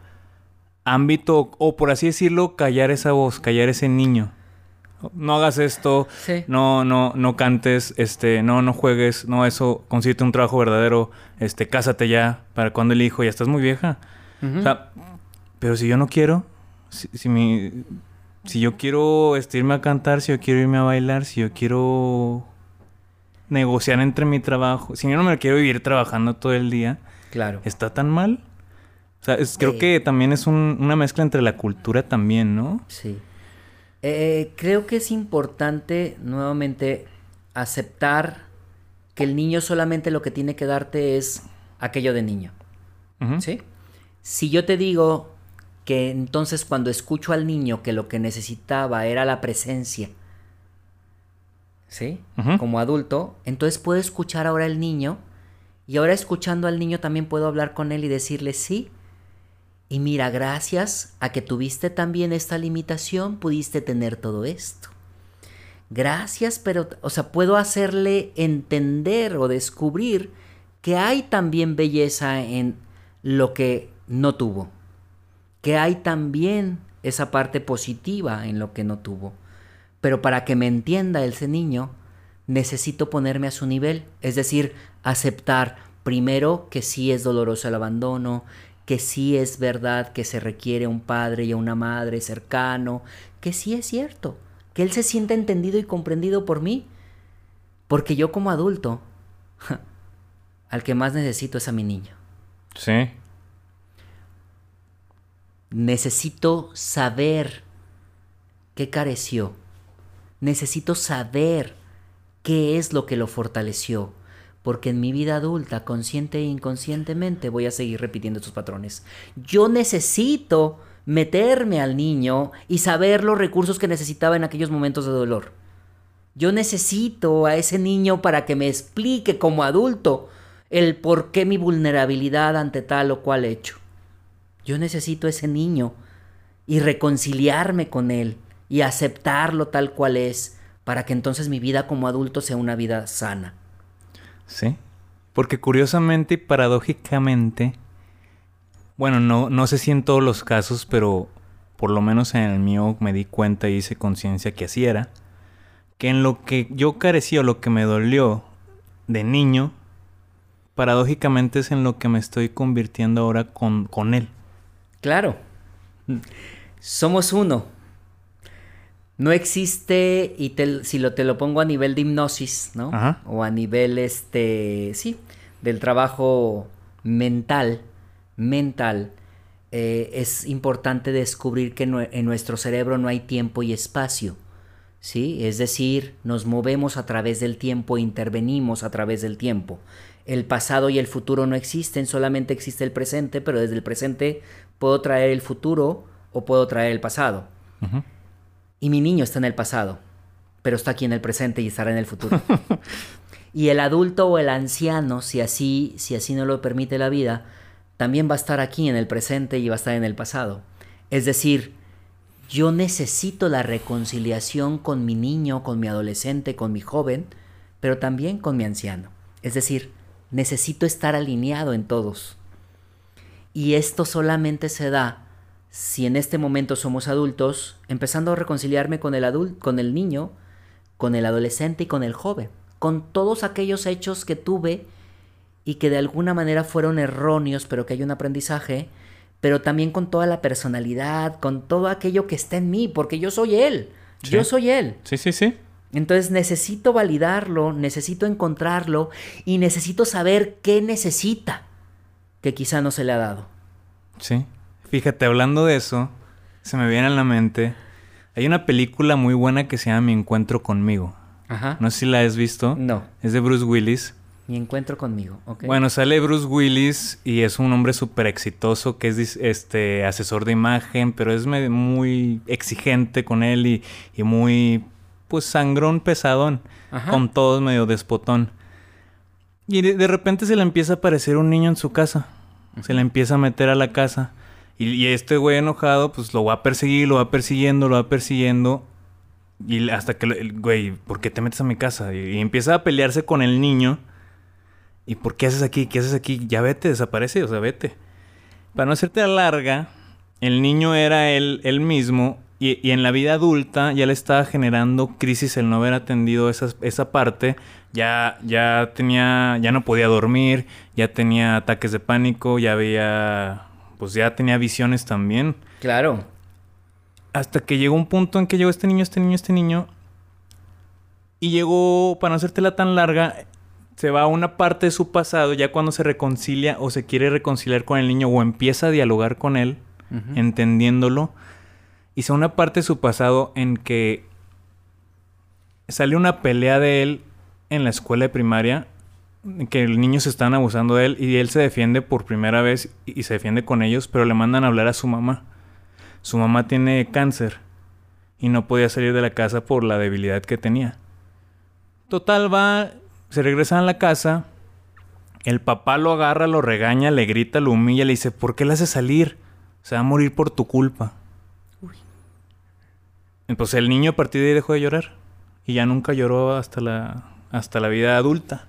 ámbito o por así decirlo, callar esa voz, callar ese niño. No hagas esto, Sí. no, no, no cantes, este, no, no juegues, no eso, consíguete un trabajo verdadero, este, cásate ya, para cuando el hijo, ya estás muy vieja. O sea, pero si yo no quiero, si, si mi, si yo quiero este, irme a cantar, si yo quiero irme a bailar, si yo quiero negociar entre mi trabajo, si yo no me quiero vivir trabajando todo el día, claro. ¿está tan mal? O sea, es- creo que también es un- una mezcla entre la cultura también, ¿no? Sí. Eh, creo que es importante nuevamente aceptar que el niño solamente lo que tiene que darte es aquello de niño. ¿Sí? Si yo te digo que entonces cuando escucho al niño que lo que necesitaba era la presencia, ¿sí? Como adulto, entonces puedo escuchar ahora al niño y ahora escuchando al niño también puedo hablar con él y decirle sí. Y mira, gracias a que tuviste también esta limitación, pudiste tener todo esto. Gracias, pero, o sea, puedo hacerle entender o descubrir que hay también belleza en lo que no tuvo. Que hay también esa parte positiva en lo que no tuvo. Pero para que me entienda ese niño, necesito ponerme a su nivel. Es decir, aceptar primero que sí es doloroso el abandono, que sí es verdad que se requiere un padre y una madre cercano, que sí es cierto, que él se sienta entendido y comprendido por mí. Porque yo como adulto, al que más necesito es a mi niño. Sí. Necesito saber qué careció. Necesito saber qué es lo que lo fortaleció. Porque en mi vida adulta, consciente e inconscientemente, voy a seguir repitiendo estos patrones. Yo necesito meterme al niño y saber los recursos que necesitaba en aquellos momentos de dolor. Yo necesito a ese niño para que me explique como adulto el por qué mi vulnerabilidad ante tal o cual hecho. Yo necesito ese niño y reconciliarme con él y aceptarlo tal cual es para que entonces mi vida como adulto sea una vida sana. Sí. Porque curiosamente y paradójicamente, bueno, no, no sé si en todos los casos, pero por lo menos en el mío me di cuenta y hice conciencia que así era, que en lo que yo carecía o lo que me dolió de niño, paradójicamente es en lo que me estoy convirtiendo ahora con, con él. Claro. Somos uno. No existe, y te- si lo, te lo pongo a nivel de hipnosis, ¿no? Ajá. O a nivel, este, sí, del trabajo mental, mental, eh, es importante descubrir que en nuestro cerebro no hay tiempo y espacio, ¿sí? Es decir, nos movemos a través del tiempo, intervenimos a través del tiempo. El pasado y el futuro no existen, solamente existe el presente, pero desde el presente puedo traer el futuro o puedo traer el pasado. Y mi niño está en el pasado, pero está aquí en el presente y estará en el futuro. y el adulto o el anciano, si así, si así no lo permite la vida, también va a estar aquí en el presente y va a estar en el pasado. Es decir, yo necesito la reconciliación con mi niño, con mi adolescente, con mi joven, pero también con mi anciano. Es decir, necesito estar alineado en todos. Y esto solamente se da si en este momento somos adultos, empezando a reconciliarme con el adulto, con el niño, con el adolescente y con el joven, con todos aquellos hechos que tuve y que de alguna manera fueron erróneos, pero que hay un aprendizaje, pero también con toda la personalidad, con todo aquello que está en mí, porque yo soy él, Sí. yo soy él. Sí, sí, sí. Entonces necesito validarlo, necesito encontrarlo y necesito saber qué necesita que quizá no se le ha dado. Sí. Fíjate, hablando de eso, se me viene a la mente. Hay una película muy buena que se llama Mi Encuentro conmigo. Ajá. No sé si la has visto. No. Es de Bruce Willis. Mi encuentro conmigo, ¿ok? Bueno, sale Bruce Willis y es un hombre súper exitoso que es este asesor de imagen, pero es muy exigente con él y, y muy, pues, sangrón pesadón. Ajá. Con todos medio despotón. Y de, de repente se le empieza a aparecer un niño en su casa. Se le empieza a meter a la casa. Y, y este güey enojado, pues lo va a perseguir, lo va persiguiendo, lo va persiguiendo. Y hasta que, el- güey, ¿por qué te metes a mi casa? Y, y empieza a pelearse con el niño. ¿Y por qué haces aquí? ¿Qué haces aquí? Ya vete, desaparece, o sea, vete. Para no hacerte la larga, el niño era él, él mismo. Y, y en la vida adulta ya le estaba generando crisis el no haber atendido esa, esa parte. Ya, ya tenía, ya no podía dormir, ya tenía ataques de pánico, ya había, pues ya tenía visiones también. Claro. Hasta que llegó un punto en que llegó este niño, este niño, este niño. Y llegó, para no hacértela tan larga, se va a una parte de su pasado, ya cuando se reconcilia o se quiere reconciliar con el niño o empieza a dialogar con él, entendiéndolo. Y se va a una parte de su pasado en que sale una pelea de él en la escuela de primaria, que el niño se están abusando de él y él se defiende por primera vez y se defiende con ellos, pero le mandan a hablar a su mamá. Su mamá tiene cáncer y no podía salir de la casa por la debilidad que tenía. Total va, se regresan a la casa, el papá lo agarra, lo regaña, le grita, lo humilla, le dice, ¿por qué le haces salir? Se va a morir por tu culpa. Pues el niño a partir de ahí dejó de llorar. Y ya nunca lloró hasta la, hasta la vida adulta.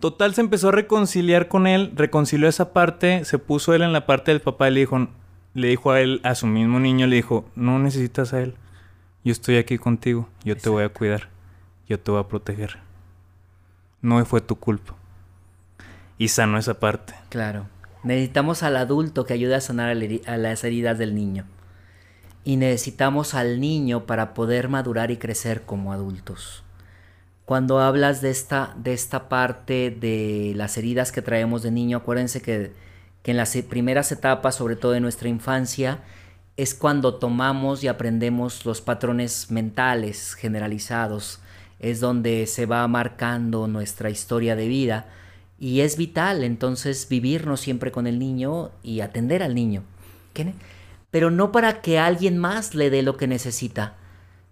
Total, se empezó a reconciliar con él, reconcilió esa parte, se puso él en la parte del papá y le dijo, le dijo a él, a su mismo niño, le dijo, no necesitas a él. Yo estoy aquí contigo, yo te voy a cuidar, yo te voy a proteger. No fue tu culpa. Y sanó esa parte. Claro. Necesitamos al adulto que ayude a sanar a las heridas del niño. Y necesitamos al niño para poder madurar y crecer como adultos. Cuando hablas de esta, de esta parte de las heridas que traemos de niño, acuérdense que, que en las e- primeras etapas, sobre todo de nuestra infancia, es cuando tomamos y aprendemos los patrones mentales generalizados. Es donde se va marcando nuestra historia de vida. Y es vital entonces vivirnos siempre con el niño y atender al niño. ¿Qué Pero no para que alguien más le dé lo que necesita,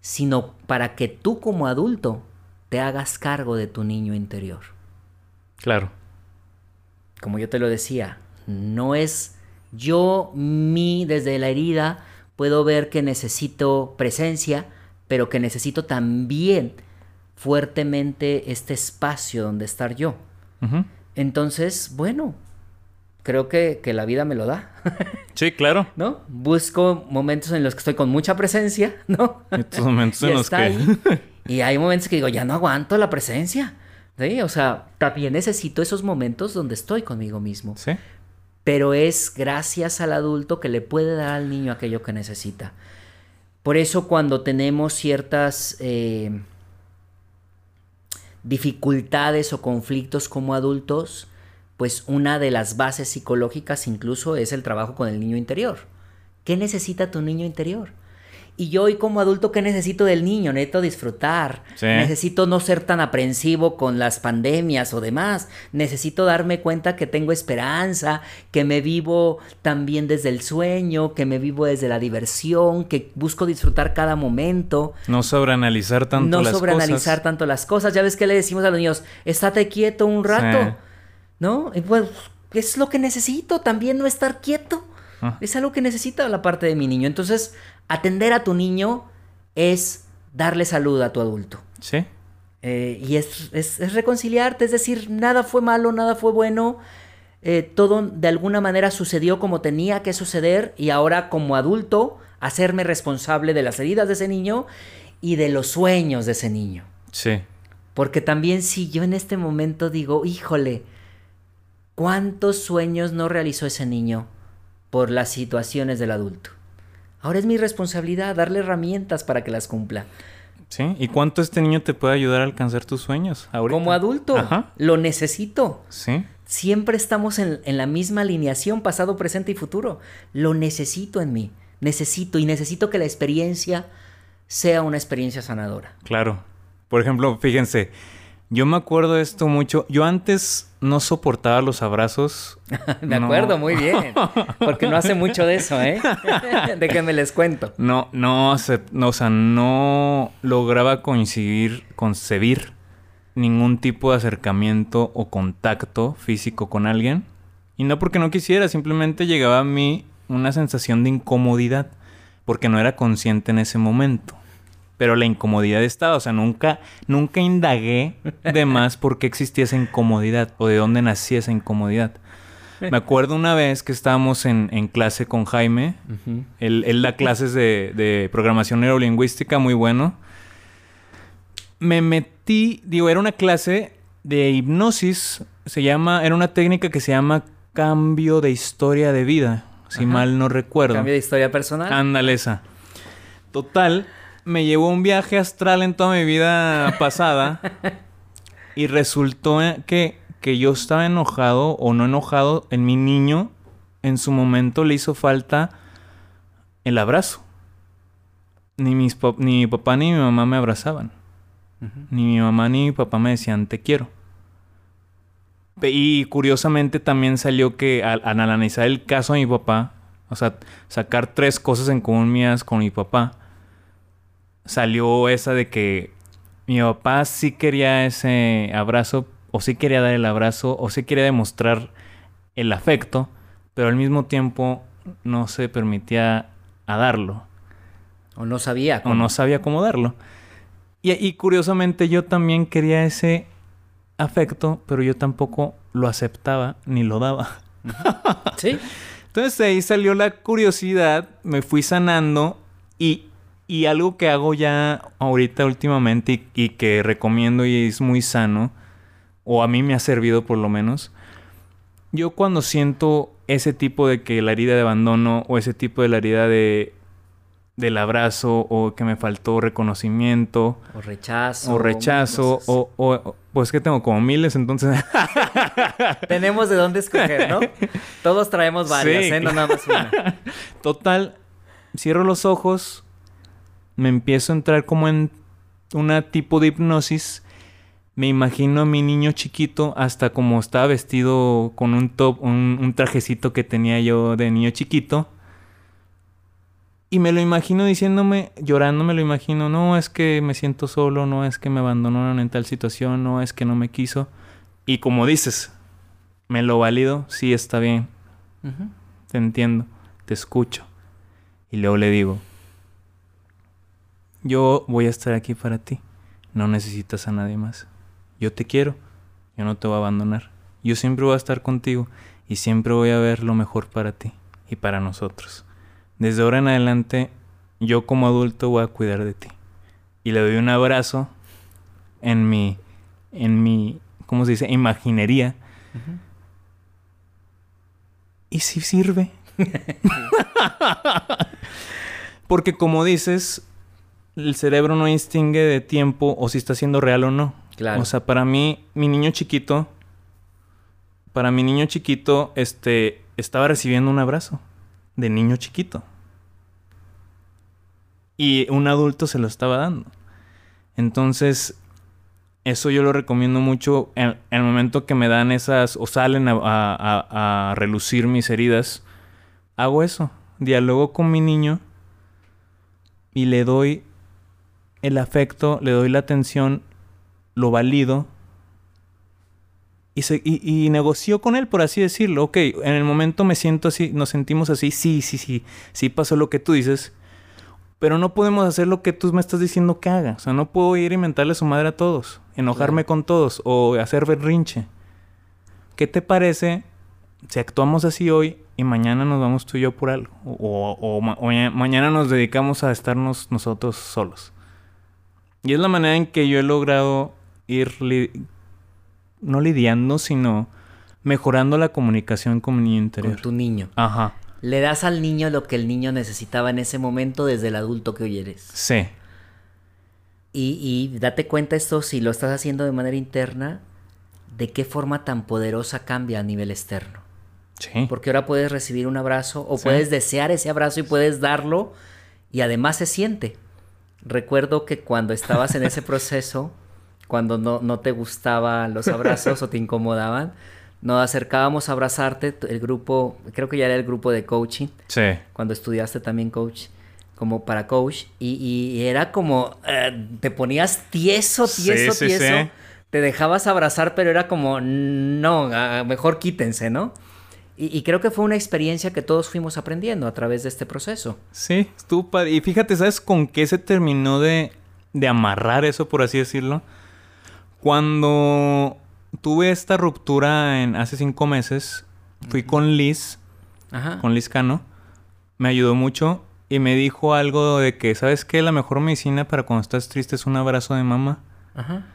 sino para que tú como adulto te hagas cargo de tu niño interior. Claro. Como yo te lo decía, no es yo, mí, desde la herida, puedo ver que necesito presencia, pero que necesito también fuertemente este espacio donde estar yo. Entonces, bueno, creo que, que la vida me lo da, Sí, claro. ¿no? Busco momentos en los que estoy con mucha presencia, ¿no? Estos momentos en los que... ahí. Y hay momentos que digo, ya no aguanto la presencia. ¿sí? O sea, también necesito esos momentos donde estoy conmigo mismo. sí. Pero es gracias al adulto que le puede dar al niño aquello que necesita. Por eso cuando tenemos ciertas eh, dificultades o conflictos como adultos, pues una de las bases psicológicas incluso es el trabajo con el niño interior. ¿Qué necesita tu niño interior? Y yo hoy como adulto, ¿qué necesito del niño? Necesito disfrutar. Sí. Necesito no ser tan aprensivo con las pandemias o demás. Necesito darme cuenta que tengo esperanza, que me vivo también desde el sueño, que me vivo desde la diversión, que busco disfrutar cada momento. No sobreanalizar tanto no las sobreanalizar cosas. tanto las cosas. Ya ves que le decimos a los niños, estate quieto un rato. Sí. ¿No? Y pues es lo que necesito, también no estar quieto. Ah. Es algo que necesita la parte de mi niño. Entonces, atender a tu niño es darle salud a tu adulto. Sí. Eh, y es, es- es reconciliarte, es decir, nada fue malo, nada fue bueno. eh, todo de alguna manera sucedió como tenía que suceder y ahora como adulto hacerme responsable de las heridas de ese niño y de los sueños de ese niño. Sí. Porque también si yo en este momento digo, híjole, ¿cuántos sueños no realizó ese niño por las situaciones del adulto? Ahora es mi responsabilidad darle herramientas para que las cumpla. Sí. ¿Y cuánto este niño te puede ayudar a alcanzar tus sueños ahorita? Como adulto, Ajá. lo necesito. Sí. Siempre estamos en, en la misma alineación, pasado, presente y futuro. Lo necesito en mí. Necesito y necesito que la experiencia sea una experiencia sanadora. Claro. Por ejemplo, fíjense, yo me acuerdo de esto mucho. Yo antes no soportaba los abrazos. De No. acuerdo, muy bien. Porque no hace mucho de eso, ¿eh? De que me les cuento. No, no, se- no, o sea, no lograba coincidir, concebir ningún tipo de acercamiento o contacto físico con alguien. Y no porque no quisiera, simplemente llegaba a mí una sensación de incomodidad, porque no era consciente en ese momento. Pero la incomodidad estaba, o sea, nunca, nunca indagué de más por qué existía esa incomodidad o de dónde nacía esa incomodidad. Me acuerdo una vez que estábamos en, clase con Jaime, él, da clases de, de programación neurolingüística, muy bueno. Me metí, digo, era una clase de hipnosis, se llama, era una técnica que se llama cambio de historia de vida, si mal no recuerdo. Cambio de historia personal. Ándale esa. Total, me llevó un viaje astral en toda mi vida pasada y resultó que, que yo estaba enojado o no enojado en mi niño. En su momento le hizo falta el abrazo. Ni, mis ni mi papá ni mi mamá me abrazaban. Ni mi mamá ni mi papá me decían te quiero. Y curiosamente también salió que al, al, analizar el caso de mi papá, o sea, sacar tres cosas en común mías con mi papá, salió esa de que mi papá sí quería ese abrazo, o sí quería dar el abrazo, o sí quería demostrar el afecto, pero al mismo tiempo no se permitía a darlo. O no sabía cómo. O no sabía cómo darlo. Y, y curiosamente yo también quería ese afecto, pero yo tampoco lo aceptaba ni lo daba. sí. Entonces ahí salió la curiosidad, me fui sanando y y algo que hago ya ahorita últimamente y, que recomiendo y es muy sano, o a mí me ha servido por lo menos, yo cuando siento ese tipo de que la herida de abandono o ese tipo de la herida de del abrazo o que me faltó reconocimiento o rechazo o rechazo o, o, pues que tengo como miles entonces tenemos de dónde escoger no todos traemos varias ¿eh? no nada más una. Total cierro los ojos me empiezo a entrar como en una tipo de hipnosis. Me imagino a mi niño chiquito hasta como estaba vestido con un top, un, trajecito que tenía yo de niño chiquito. Y me lo imagino diciéndome, llorando me lo imagino, no es que me siento solo, no es que me abandonaron en tal situación, no es que no me quiso. Y como dices, me lo valido, sí está bien. Te entiendo, te escucho. Y luego le digo, yo voy a estar aquí para ti. No necesitas a nadie más. Yo te quiero. Yo no te voy a abandonar. Yo siempre voy a estar contigo y siempre voy a ver lo mejor para ti y para nosotros. Desde ahora en adelante, yo como adulto voy a cuidar de ti. Y le doy un abrazo en mi, en mi, ¿cómo se dice? Imaginería. Y si sirve. Porque como dices, el cerebro no distingue de tiempo o si está siendo real o no. Claro. O sea, para mí, mi niño chiquito, para mi niño chiquito, este, estaba recibiendo un abrazo de niño chiquito. Y un adulto se lo estaba dando. Entonces, eso yo lo recomiendo mucho en, el momento que me dan esas o salen a, a relucir mis heridas. Hago eso. Dialogo con mi niño y le doy el afecto, le doy la atención, lo valido y, se, y, negocio con él, por así decirlo. Ok, en el momento me siento así, nos sentimos así, sí, sí, sí, sí pasó lo que tú dices, pero no podemos hacer lo que tú me estás diciendo que haga. O sea, no puedo ir y mentarle a su madre a todos, enojarme con todos o hacer berrinche. ¿Qué te parece si actuamos así hoy y mañana nos vamos tú y yo por algo? O, o mañana nos dedicamos a estarnos nosotros solos. Y es la manera en que yo he logrado ir, no lidiando, sino mejorando la comunicación con mi niño interior. Con tu niño. Ajá. Le das al niño lo que el niño necesitaba en ese momento desde el adulto que hoy eres. Sí. Y, y date cuenta esto, si lo estás haciendo de manera interna, de qué forma tan poderosa cambia a nivel externo. Sí. Porque ahora puedes recibir un abrazo o puedes desear ese abrazo y puedes darlo y además se siente recuerdo que cuando estabas en ese proceso, cuando no, no te gustaban los abrazos o te incomodaban, nos acercábamos a abrazarte, el grupo, creo que ya era el grupo de coaching. Sí. Cuando estudiaste también coach, como para coach, y, era como, eh, te ponías tieso, tieso, tieso. Te dejabas abrazar, pero era como, no, mejor quítense, ¿no? Y, creo que fue una experiencia que todos fuimos aprendiendo a través de este proceso. Sí, estuvo padre. Y fíjate, ¿sabes con qué se terminó de, de amarrar eso, por así decirlo. Cuando tuve esta ruptura en hace cinco meses, fui con Liz, Ajá. con Liz Cano. Me ayudó mucho y me dijo algo de que, ¿sabes qué? La mejor medicina para cuando estás triste es un abrazo de mamá. Ajá.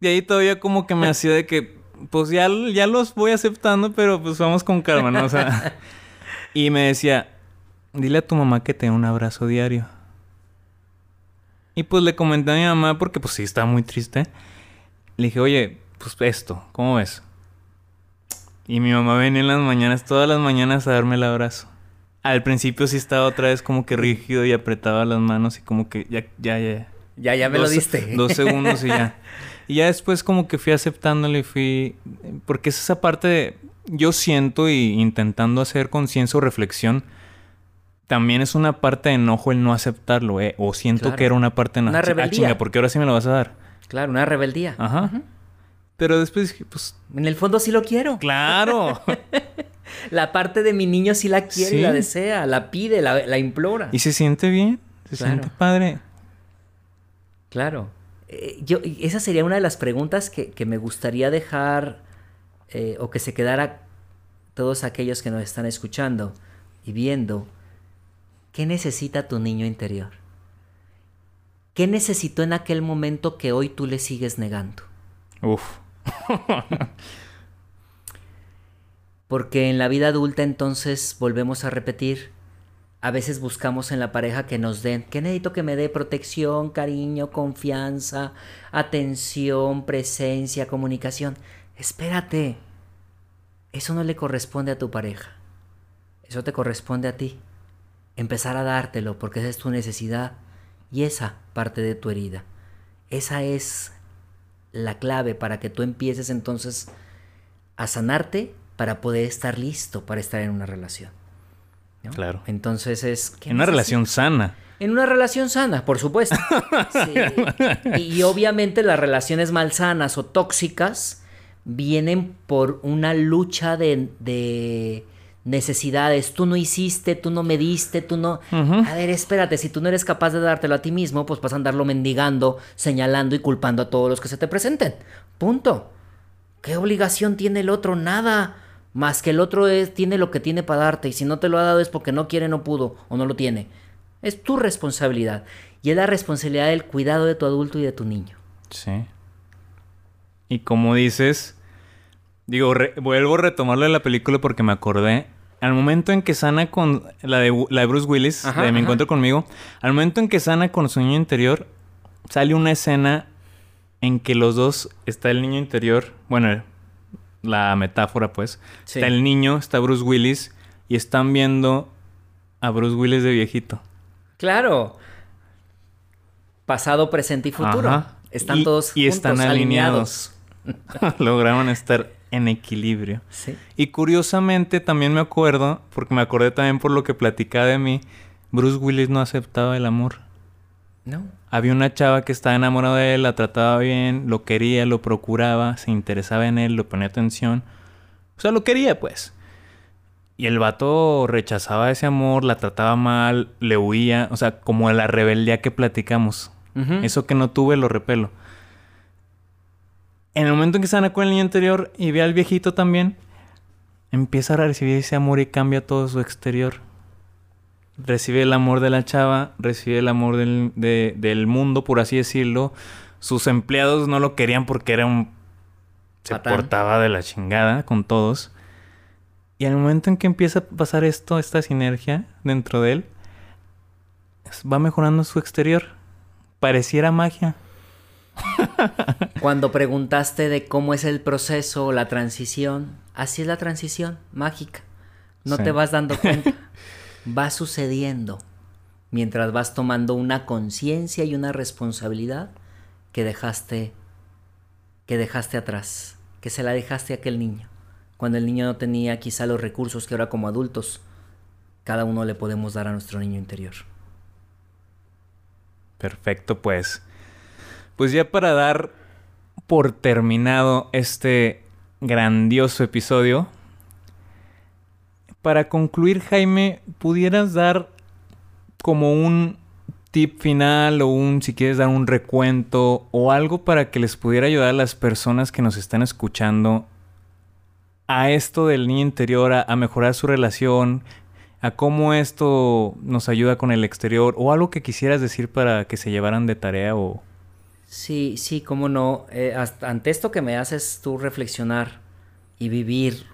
Y ahí todavía como que me hacía de que, pues ya, ya los voy aceptando, pero pues vamos con calma, ¿no? O sea, y me decía, dile a tu mamá que te dé un abrazo diario. Y pues le comenté a mi mamá porque pues sí estaba muy triste. Le dije, oye, pues esto, ¿cómo ves? Y mi mamá venía en las mañanas, todas las mañanas a darme el abrazo. Al principio sí estaba otra vez como que rígido y apretaba las manos y como que ya, ya, ya. Ya, ya me Dos- lo diste. Dos segundos y ya. Y ya después como que fui aceptándolo y fui... Porque es esa parte de... Yo siento y intentando hacer conciencia o reflexión, también es una parte de enojo el no aceptarlo, ¿eh? O siento Claro. que era una parte de enojo. Una Ah, rebeldía. chinga, porque ahora sí me lo vas a dar. Claro, una rebeldía. Ajá. Pero después dije, pues... En el fondo sí lo quiero. ¡Claro! La parte de mi niño sí la quiere Sí. la desea, la pide, la, la implora. y se siente bien. Se Claro. siente padre. Claro. Eh, yo, esa sería una de las preguntas que, que me gustaría dejar eh, o que se quedara todos aquellos que nos están escuchando y viendo. ¿Qué necesita tu niño interior? ¿Qué necesitó en aquel momento que hoy tú le sigues negando? Uf. Porque en la vida adulta entonces volvemos a repetir, a veces buscamos en la pareja que nos den, que necesito que me dé protección, cariño, confianza, atención, presencia, comunicación. Espérate, eso no le corresponde a tu pareja, eso te corresponde a ti. Empezar a dártelo porque esa es tu necesidad y esa parte de tu herida. Esa es la clave para que tú empieces entonces a sanarte para poder estar listo para estar en una relación. ¿No? Claro. Entonces es... ¿qué En una relación sana. En una relación sana, por supuesto. Sí. Y obviamente las relaciones malsanas o tóxicas vienen por una lucha de, de necesidades. Tú no hiciste, tú no me diste, tú no... A ver, espérate, si tú no eres capaz de dártelo a ti mismo, pues vas a andarlo mendigando, señalando y culpando a todos los que se te presenten. Punto. ¿Qué obligación tiene el otro? Nada. Más que el otro es, tiene lo que tiene para darte y si no te lo ha dado es porque no quiere, no pudo o no lo tiene. Es tu responsabilidad y es la responsabilidad del cuidado de tu adulto y de tu niño. Sí. Y como dices, digo, re- vuelvo a retomarlo de la película porque me acordé. Al momento en que sana con la de, la de Bruce Willis, Ajá, de Mi ajá. Encuentro conmigo, al momento en que sana con su niño interior, sale una escena en que los dos, está el niño interior, bueno, la metáfora pues, Sí. está el niño, está Bruce Willis, y están viendo a Bruce Willis de viejito. Claro. Pasado, presente y futuro. Ajá. Están Y- todos y juntos, están alineados. Lograron estar en equilibrio. Sí. Y curiosamente también me acuerdo, porque me acordé también por lo que platicaba de mí, Bruce Willis no aceptaba el amor. No. Había una chava que estaba enamorada de él, la trataba bien, lo quería, lo procuraba, se interesaba en él, lo ponía atención. O sea, lo quería, pues. Y el vato rechazaba ese amor, la trataba mal, le huía. O sea, como la rebeldía que platicamos. Eso que no tuve lo repelo. En el momento en que sana con el niño interior y ve al viejito también, empieza a recibir ese amor y cambia todo su exterior. Recibe el amor de la chava, recibe el amor del, de- del mundo, por así decirlo. Sus empleados no lo querían porque era un... Se Patán. portaba de la chingada con todos. Y al momento en que empieza a pasar esto, esta sinergia dentro de él, va mejorando su exterior. Pareciera magia. Cuando preguntaste de cómo es el proceso o la transición, así es la transición, mágica. No Sí. te vas dando cuenta. va sucediendo mientras vas tomando una conciencia y una responsabilidad que dejaste que dejaste atrás, que se la dejaste a aquel niño. Cuando el niño no tenía quizá los recursos que ahora como adultos cada uno le podemos dar a nuestro niño interior. Perfecto, pues. Pues ya para dar por terminado este grandioso episodio, para concluir, Jaime, ¿pudieras dar como un tip final o un, si quieres dar un recuento o algo para que les pudiera ayudar a las personas que nos están escuchando a esto del niño interior, a, mejorar su relación, a cómo esto nos ayuda con el exterior o algo que quisieras decir para que se llevaran de tarea o... Sí, sí, cómo no. Eh, ante esto que me haces tú reflexionar y vivir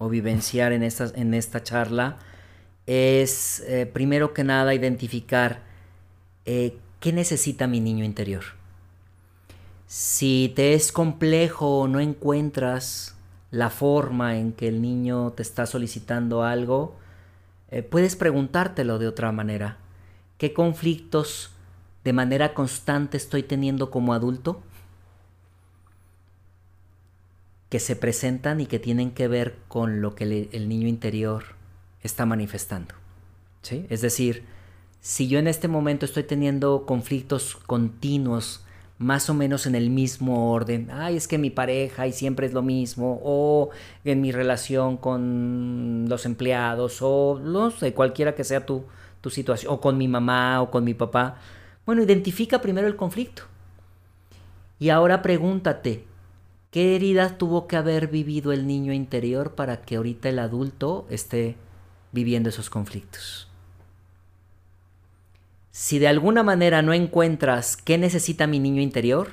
o vivenciar en esta, en esta charla, es eh, primero que nada identificar eh, qué necesita mi niño interior. Si te es complejo o no encuentras la forma en que el niño te está solicitando algo, eh, puedes preguntártelo de otra manera. ¿Qué conflictos de manera constante estoy teniendo como adulto? Que se presentan y que tienen que ver con lo que el niño interior está manifestando. ¿sí? Es decir, si yo en este momento estoy teniendo conflictos continuos, más o menos en el mismo orden, ay, es que mi pareja y siempre es lo mismo, o en mi relación con los empleados, o no sé, cualquiera que sea tu, tu situación, o con mi mamá o con mi papá, bueno, identifica primero el conflicto. Y ahora pregúntate, ¿qué herida tuvo que haber vivido el niño interior para que ahorita el adulto esté viviendo esos conflictos? Si de alguna manera no encuentras qué necesita mi niño interior,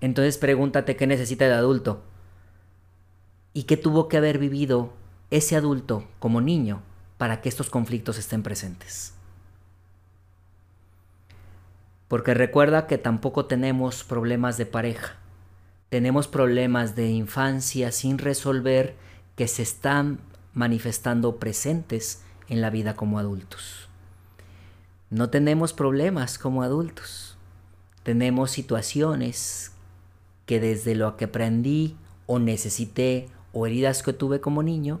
entonces pregúntate qué necesita el adulto. ¿Y qué tuvo que haber vivido ese adulto como niño para que estos conflictos estén presentes? Porque recuerda que tampoco tenemos problemas de pareja. Tenemos problemas de infancia sin resolver que se están manifestando presentes en la vida como adultos. No tenemos problemas como adultos. Tenemos situaciones que desde lo que aprendí o necesité o heridas que tuve como niño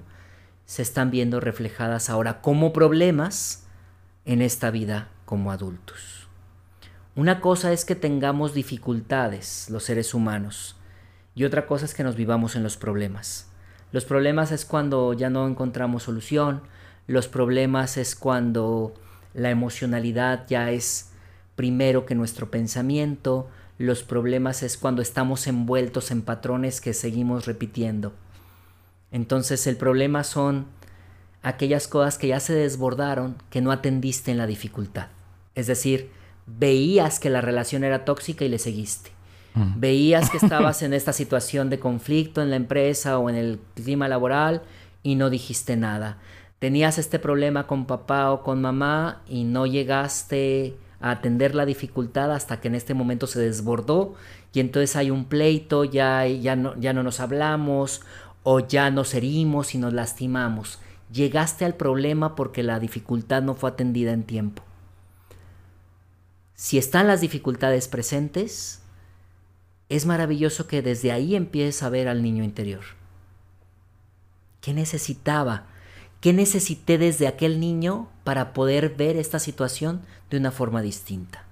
se están viendo reflejadas ahora como problemas en esta vida como adultos. Una cosa es que tengamos dificultades los seres humanos y otra cosa es que nos vivamos en los problemas. Los problemas es cuando ya no encontramos solución, los problemas es cuando la emocionalidad ya es primero que nuestro pensamiento, los problemas es cuando estamos envueltos en patrones que seguimos repitiendo. Entonces el problema son aquellas cosas que ya se desbordaron, que no atendiste en la dificultad. Es decir, veías que la relación era tóxica y le seguiste. Veías que estabas en esta situación de conflicto en la empresa o en el clima laboral y no dijiste nada tenías este problema con papá o con mamá y no llegaste a atender la dificultad hasta que en este momento se desbordó y entonces hay un pleito, ya, ya, no, ya no nos hablamos o ya nos herimos y nos lastimamos. Llegaste al problema porque la dificultad no fue atendida en tiempo. Si están las dificultades presentes, es maravilloso que desde ahí empieces a ver al niño interior. ¿Qué necesitaba? ¿Qué necesité desde aquel niño para poder ver esta situación de una forma distinta?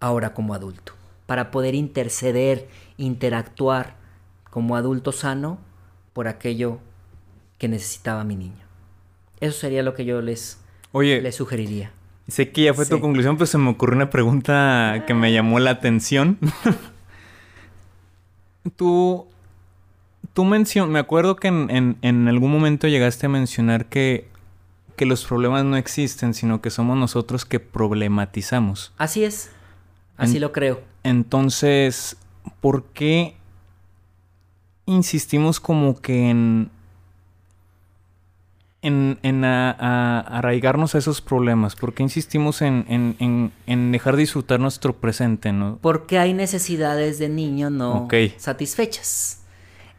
Ahora como adulto. Para poder interceder, interactuar como adulto sano por aquello que necesitaba mi niño. Eso sería lo que yo les, Oye, les sugeriría. Sé que ya fue tu conclusión, pero se me ocurrió una pregunta que me llamó la atención. Tú tú mencionas, me acuerdo que en, algún momento llegaste a mencionar que, que los problemas no existen, sino que somos nosotros que problematizamos. Así es, así lo creo. Entonces, ¿por qué insistimos como que en, en, arraigarnos a esos problemas? ¿Por qué insistimos en, dejar de disfrutar nuestro presente? ¿no? Porque hay necesidades de niño no satisfechas.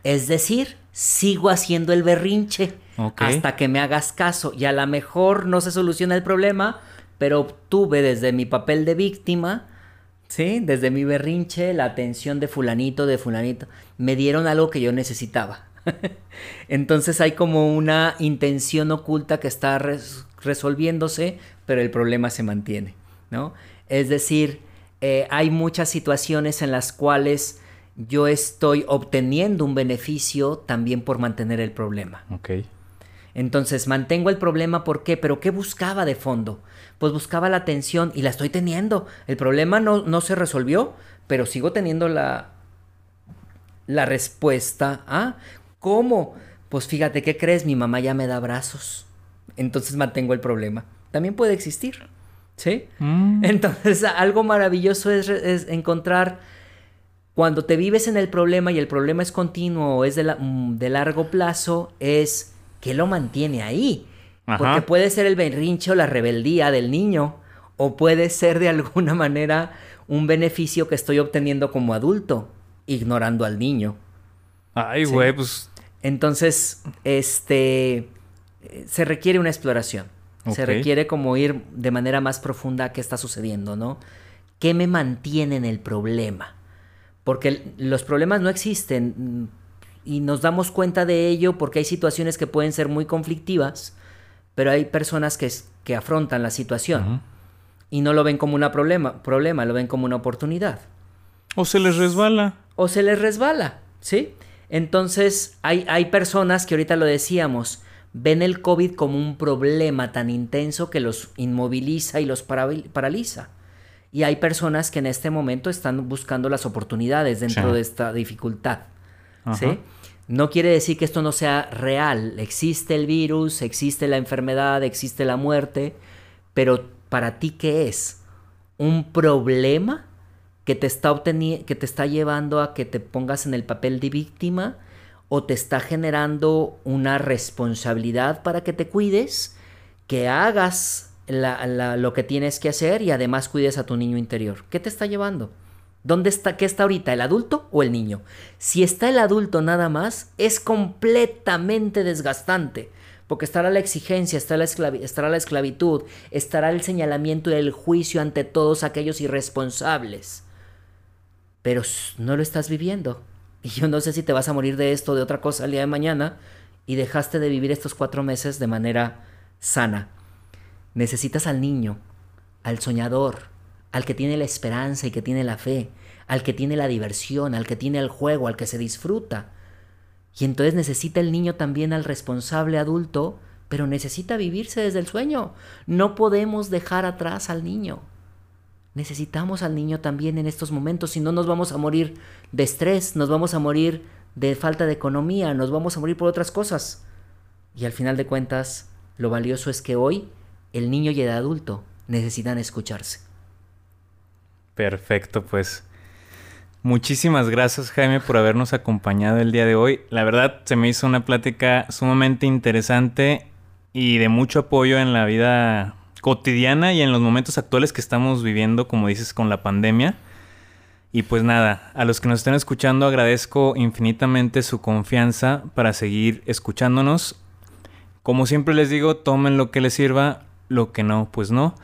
Es decir, sigo haciendo el berrinche hasta que me hagas caso y a lo mejor no se soluciona el problema, pero obtuve desde mi papel de víctima, ¿sí? Desde mi berrinche, la atención de fulanito, de fulanito. Me dieron algo que yo necesitaba. Entonces hay como una intención oculta que está resolviéndose, pero el problema se mantiene, ¿no? Es decir, eh, hay muchas situaciones en las cuales yo estoy obteniendo un beneficio también por mantener el problema. Ok. Entonces mantengo el problema, ¿por qué? Pero ¿qué buscaba de fondo? Pues buscaba la atención y la estoy teniendo. El problema no, no se resolvió, pero sigo teniendo la, la respuesta. ¿Ah? ¿Cómo? Pues fíjate, ¿qué crees? Mi mamá ya me da abrazos. Entonces mantengo el problema. También puede existir. ¿Sí? Mm. Entonces algo maravilloso es, es encontrar cuando te vives en el problema y el problema es continuo o es de, la, mm, de largo plazo, es que lo mantiene ahí. Ajá. Porque puede ser el berrinche o la rebeldía del niño, o puede ser de alguna manera un beneficio que estoy obteniendo como adulto, ignorando al niño. Ay, Sí. güey, pues. Entonces, este, se requiere una exploración. Se requiere como ir de manera más profunda a qué está sucediendo, ¿no? ¿Qué me mantiene en el problema? Porque los problemas no existen mm, y nos damos cuenta de ello porque hay situaciones que pueden ser muy conflictivas, pero hay personas que, que afrontan la situación y no lo ven como un problema, problema, lo ven como una oportunidad O se les resbala. o se les resbala, ¿sí? Entonces, hay, hay personas que ahorita lo decíamos, ven el COVID como un problema tan intenso que los inmoviliza y los para- paraliza. Y hay personas que en este momento están buscando las oportunidades dentro Sí. de esta dificultad, Ajá. ¿sí? No quiere decir que esto no sea real. Existe el virus, existe la enfermedad, existe la muerte, pero para ti, ¿qué es? ¿Un problema que te está, que te está llevando a que te pongas en el papel de víctima? ¿O te está generando una responsabilidad para que te cuides, que hagas la- lo que tienes que hacer y además cuides a tu niño interior? ¿Qué te está llevando? ¿Dónde está, qué está ahorita, el adulto o el niño? Si está el adulto nada más, es completamente desgastante, porque estará la exigencia, estará la, estará la esclavitud, estará el señalamiento y el juicio ante todos aquellos irresponsables. Pero no lo estás viviendo. Y yo no sé si te vas a morir de esto o de otra cosa el día de mañana y dejaste de vivir estos cuatro meses de manera sana. Necesitas al niño, al soñador, al que tiene la esperanza y que tiene la fe, al que tiene la diversión, al que tiene el juego, al que se disfruta. Y entonces necesita el niño también al responsable adulto, pero necesita vivirse desde el sueño. No podemos dejar atrás al niño. Necesitamos al niño también en estos momentos, si no nos vamos a morir de estrés, nos vamos a morir de falta de economía, nos vamos a morir por otras cosas. Y al final de cuentas, lo valioso es que hoy el niño y el adulto necesitan escucharse. Perfecto, pues. Muchísimas gracias, Jaime, por habernos acompañado el día de hoy. La verdad, se me hizo una plática sumamente interesante y de mucho apoyo en la vida cotidiana y en los momentos actuales que estamos viviendo, como dices, con la pandemia. Y pues nada, a los que nos estén escuchando agradezco infinitamente su confianza para seguir escuchándonos. Como siempre les digo, tomen lo que les sirva, lo que no, pues no.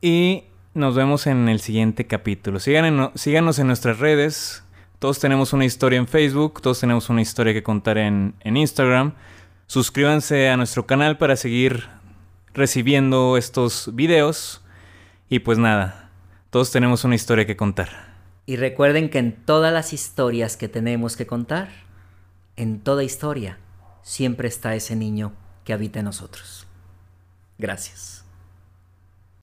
Y nos vemos en el siguiente capítulo. Sigan en- síganos en nuestras redes. Todos tenemos una historia en Facebook, todos tenemos una historia que contar en, en Instagram. Suscríbanse a nuestro canal para seguir recibiendo estos videos. Y pues nada, todos tenemos una historia que contar. Y recuerden que en todas las historias que tenemos que contar, en toda historia, siempre está ese niño que habita en nosotros. Gracias.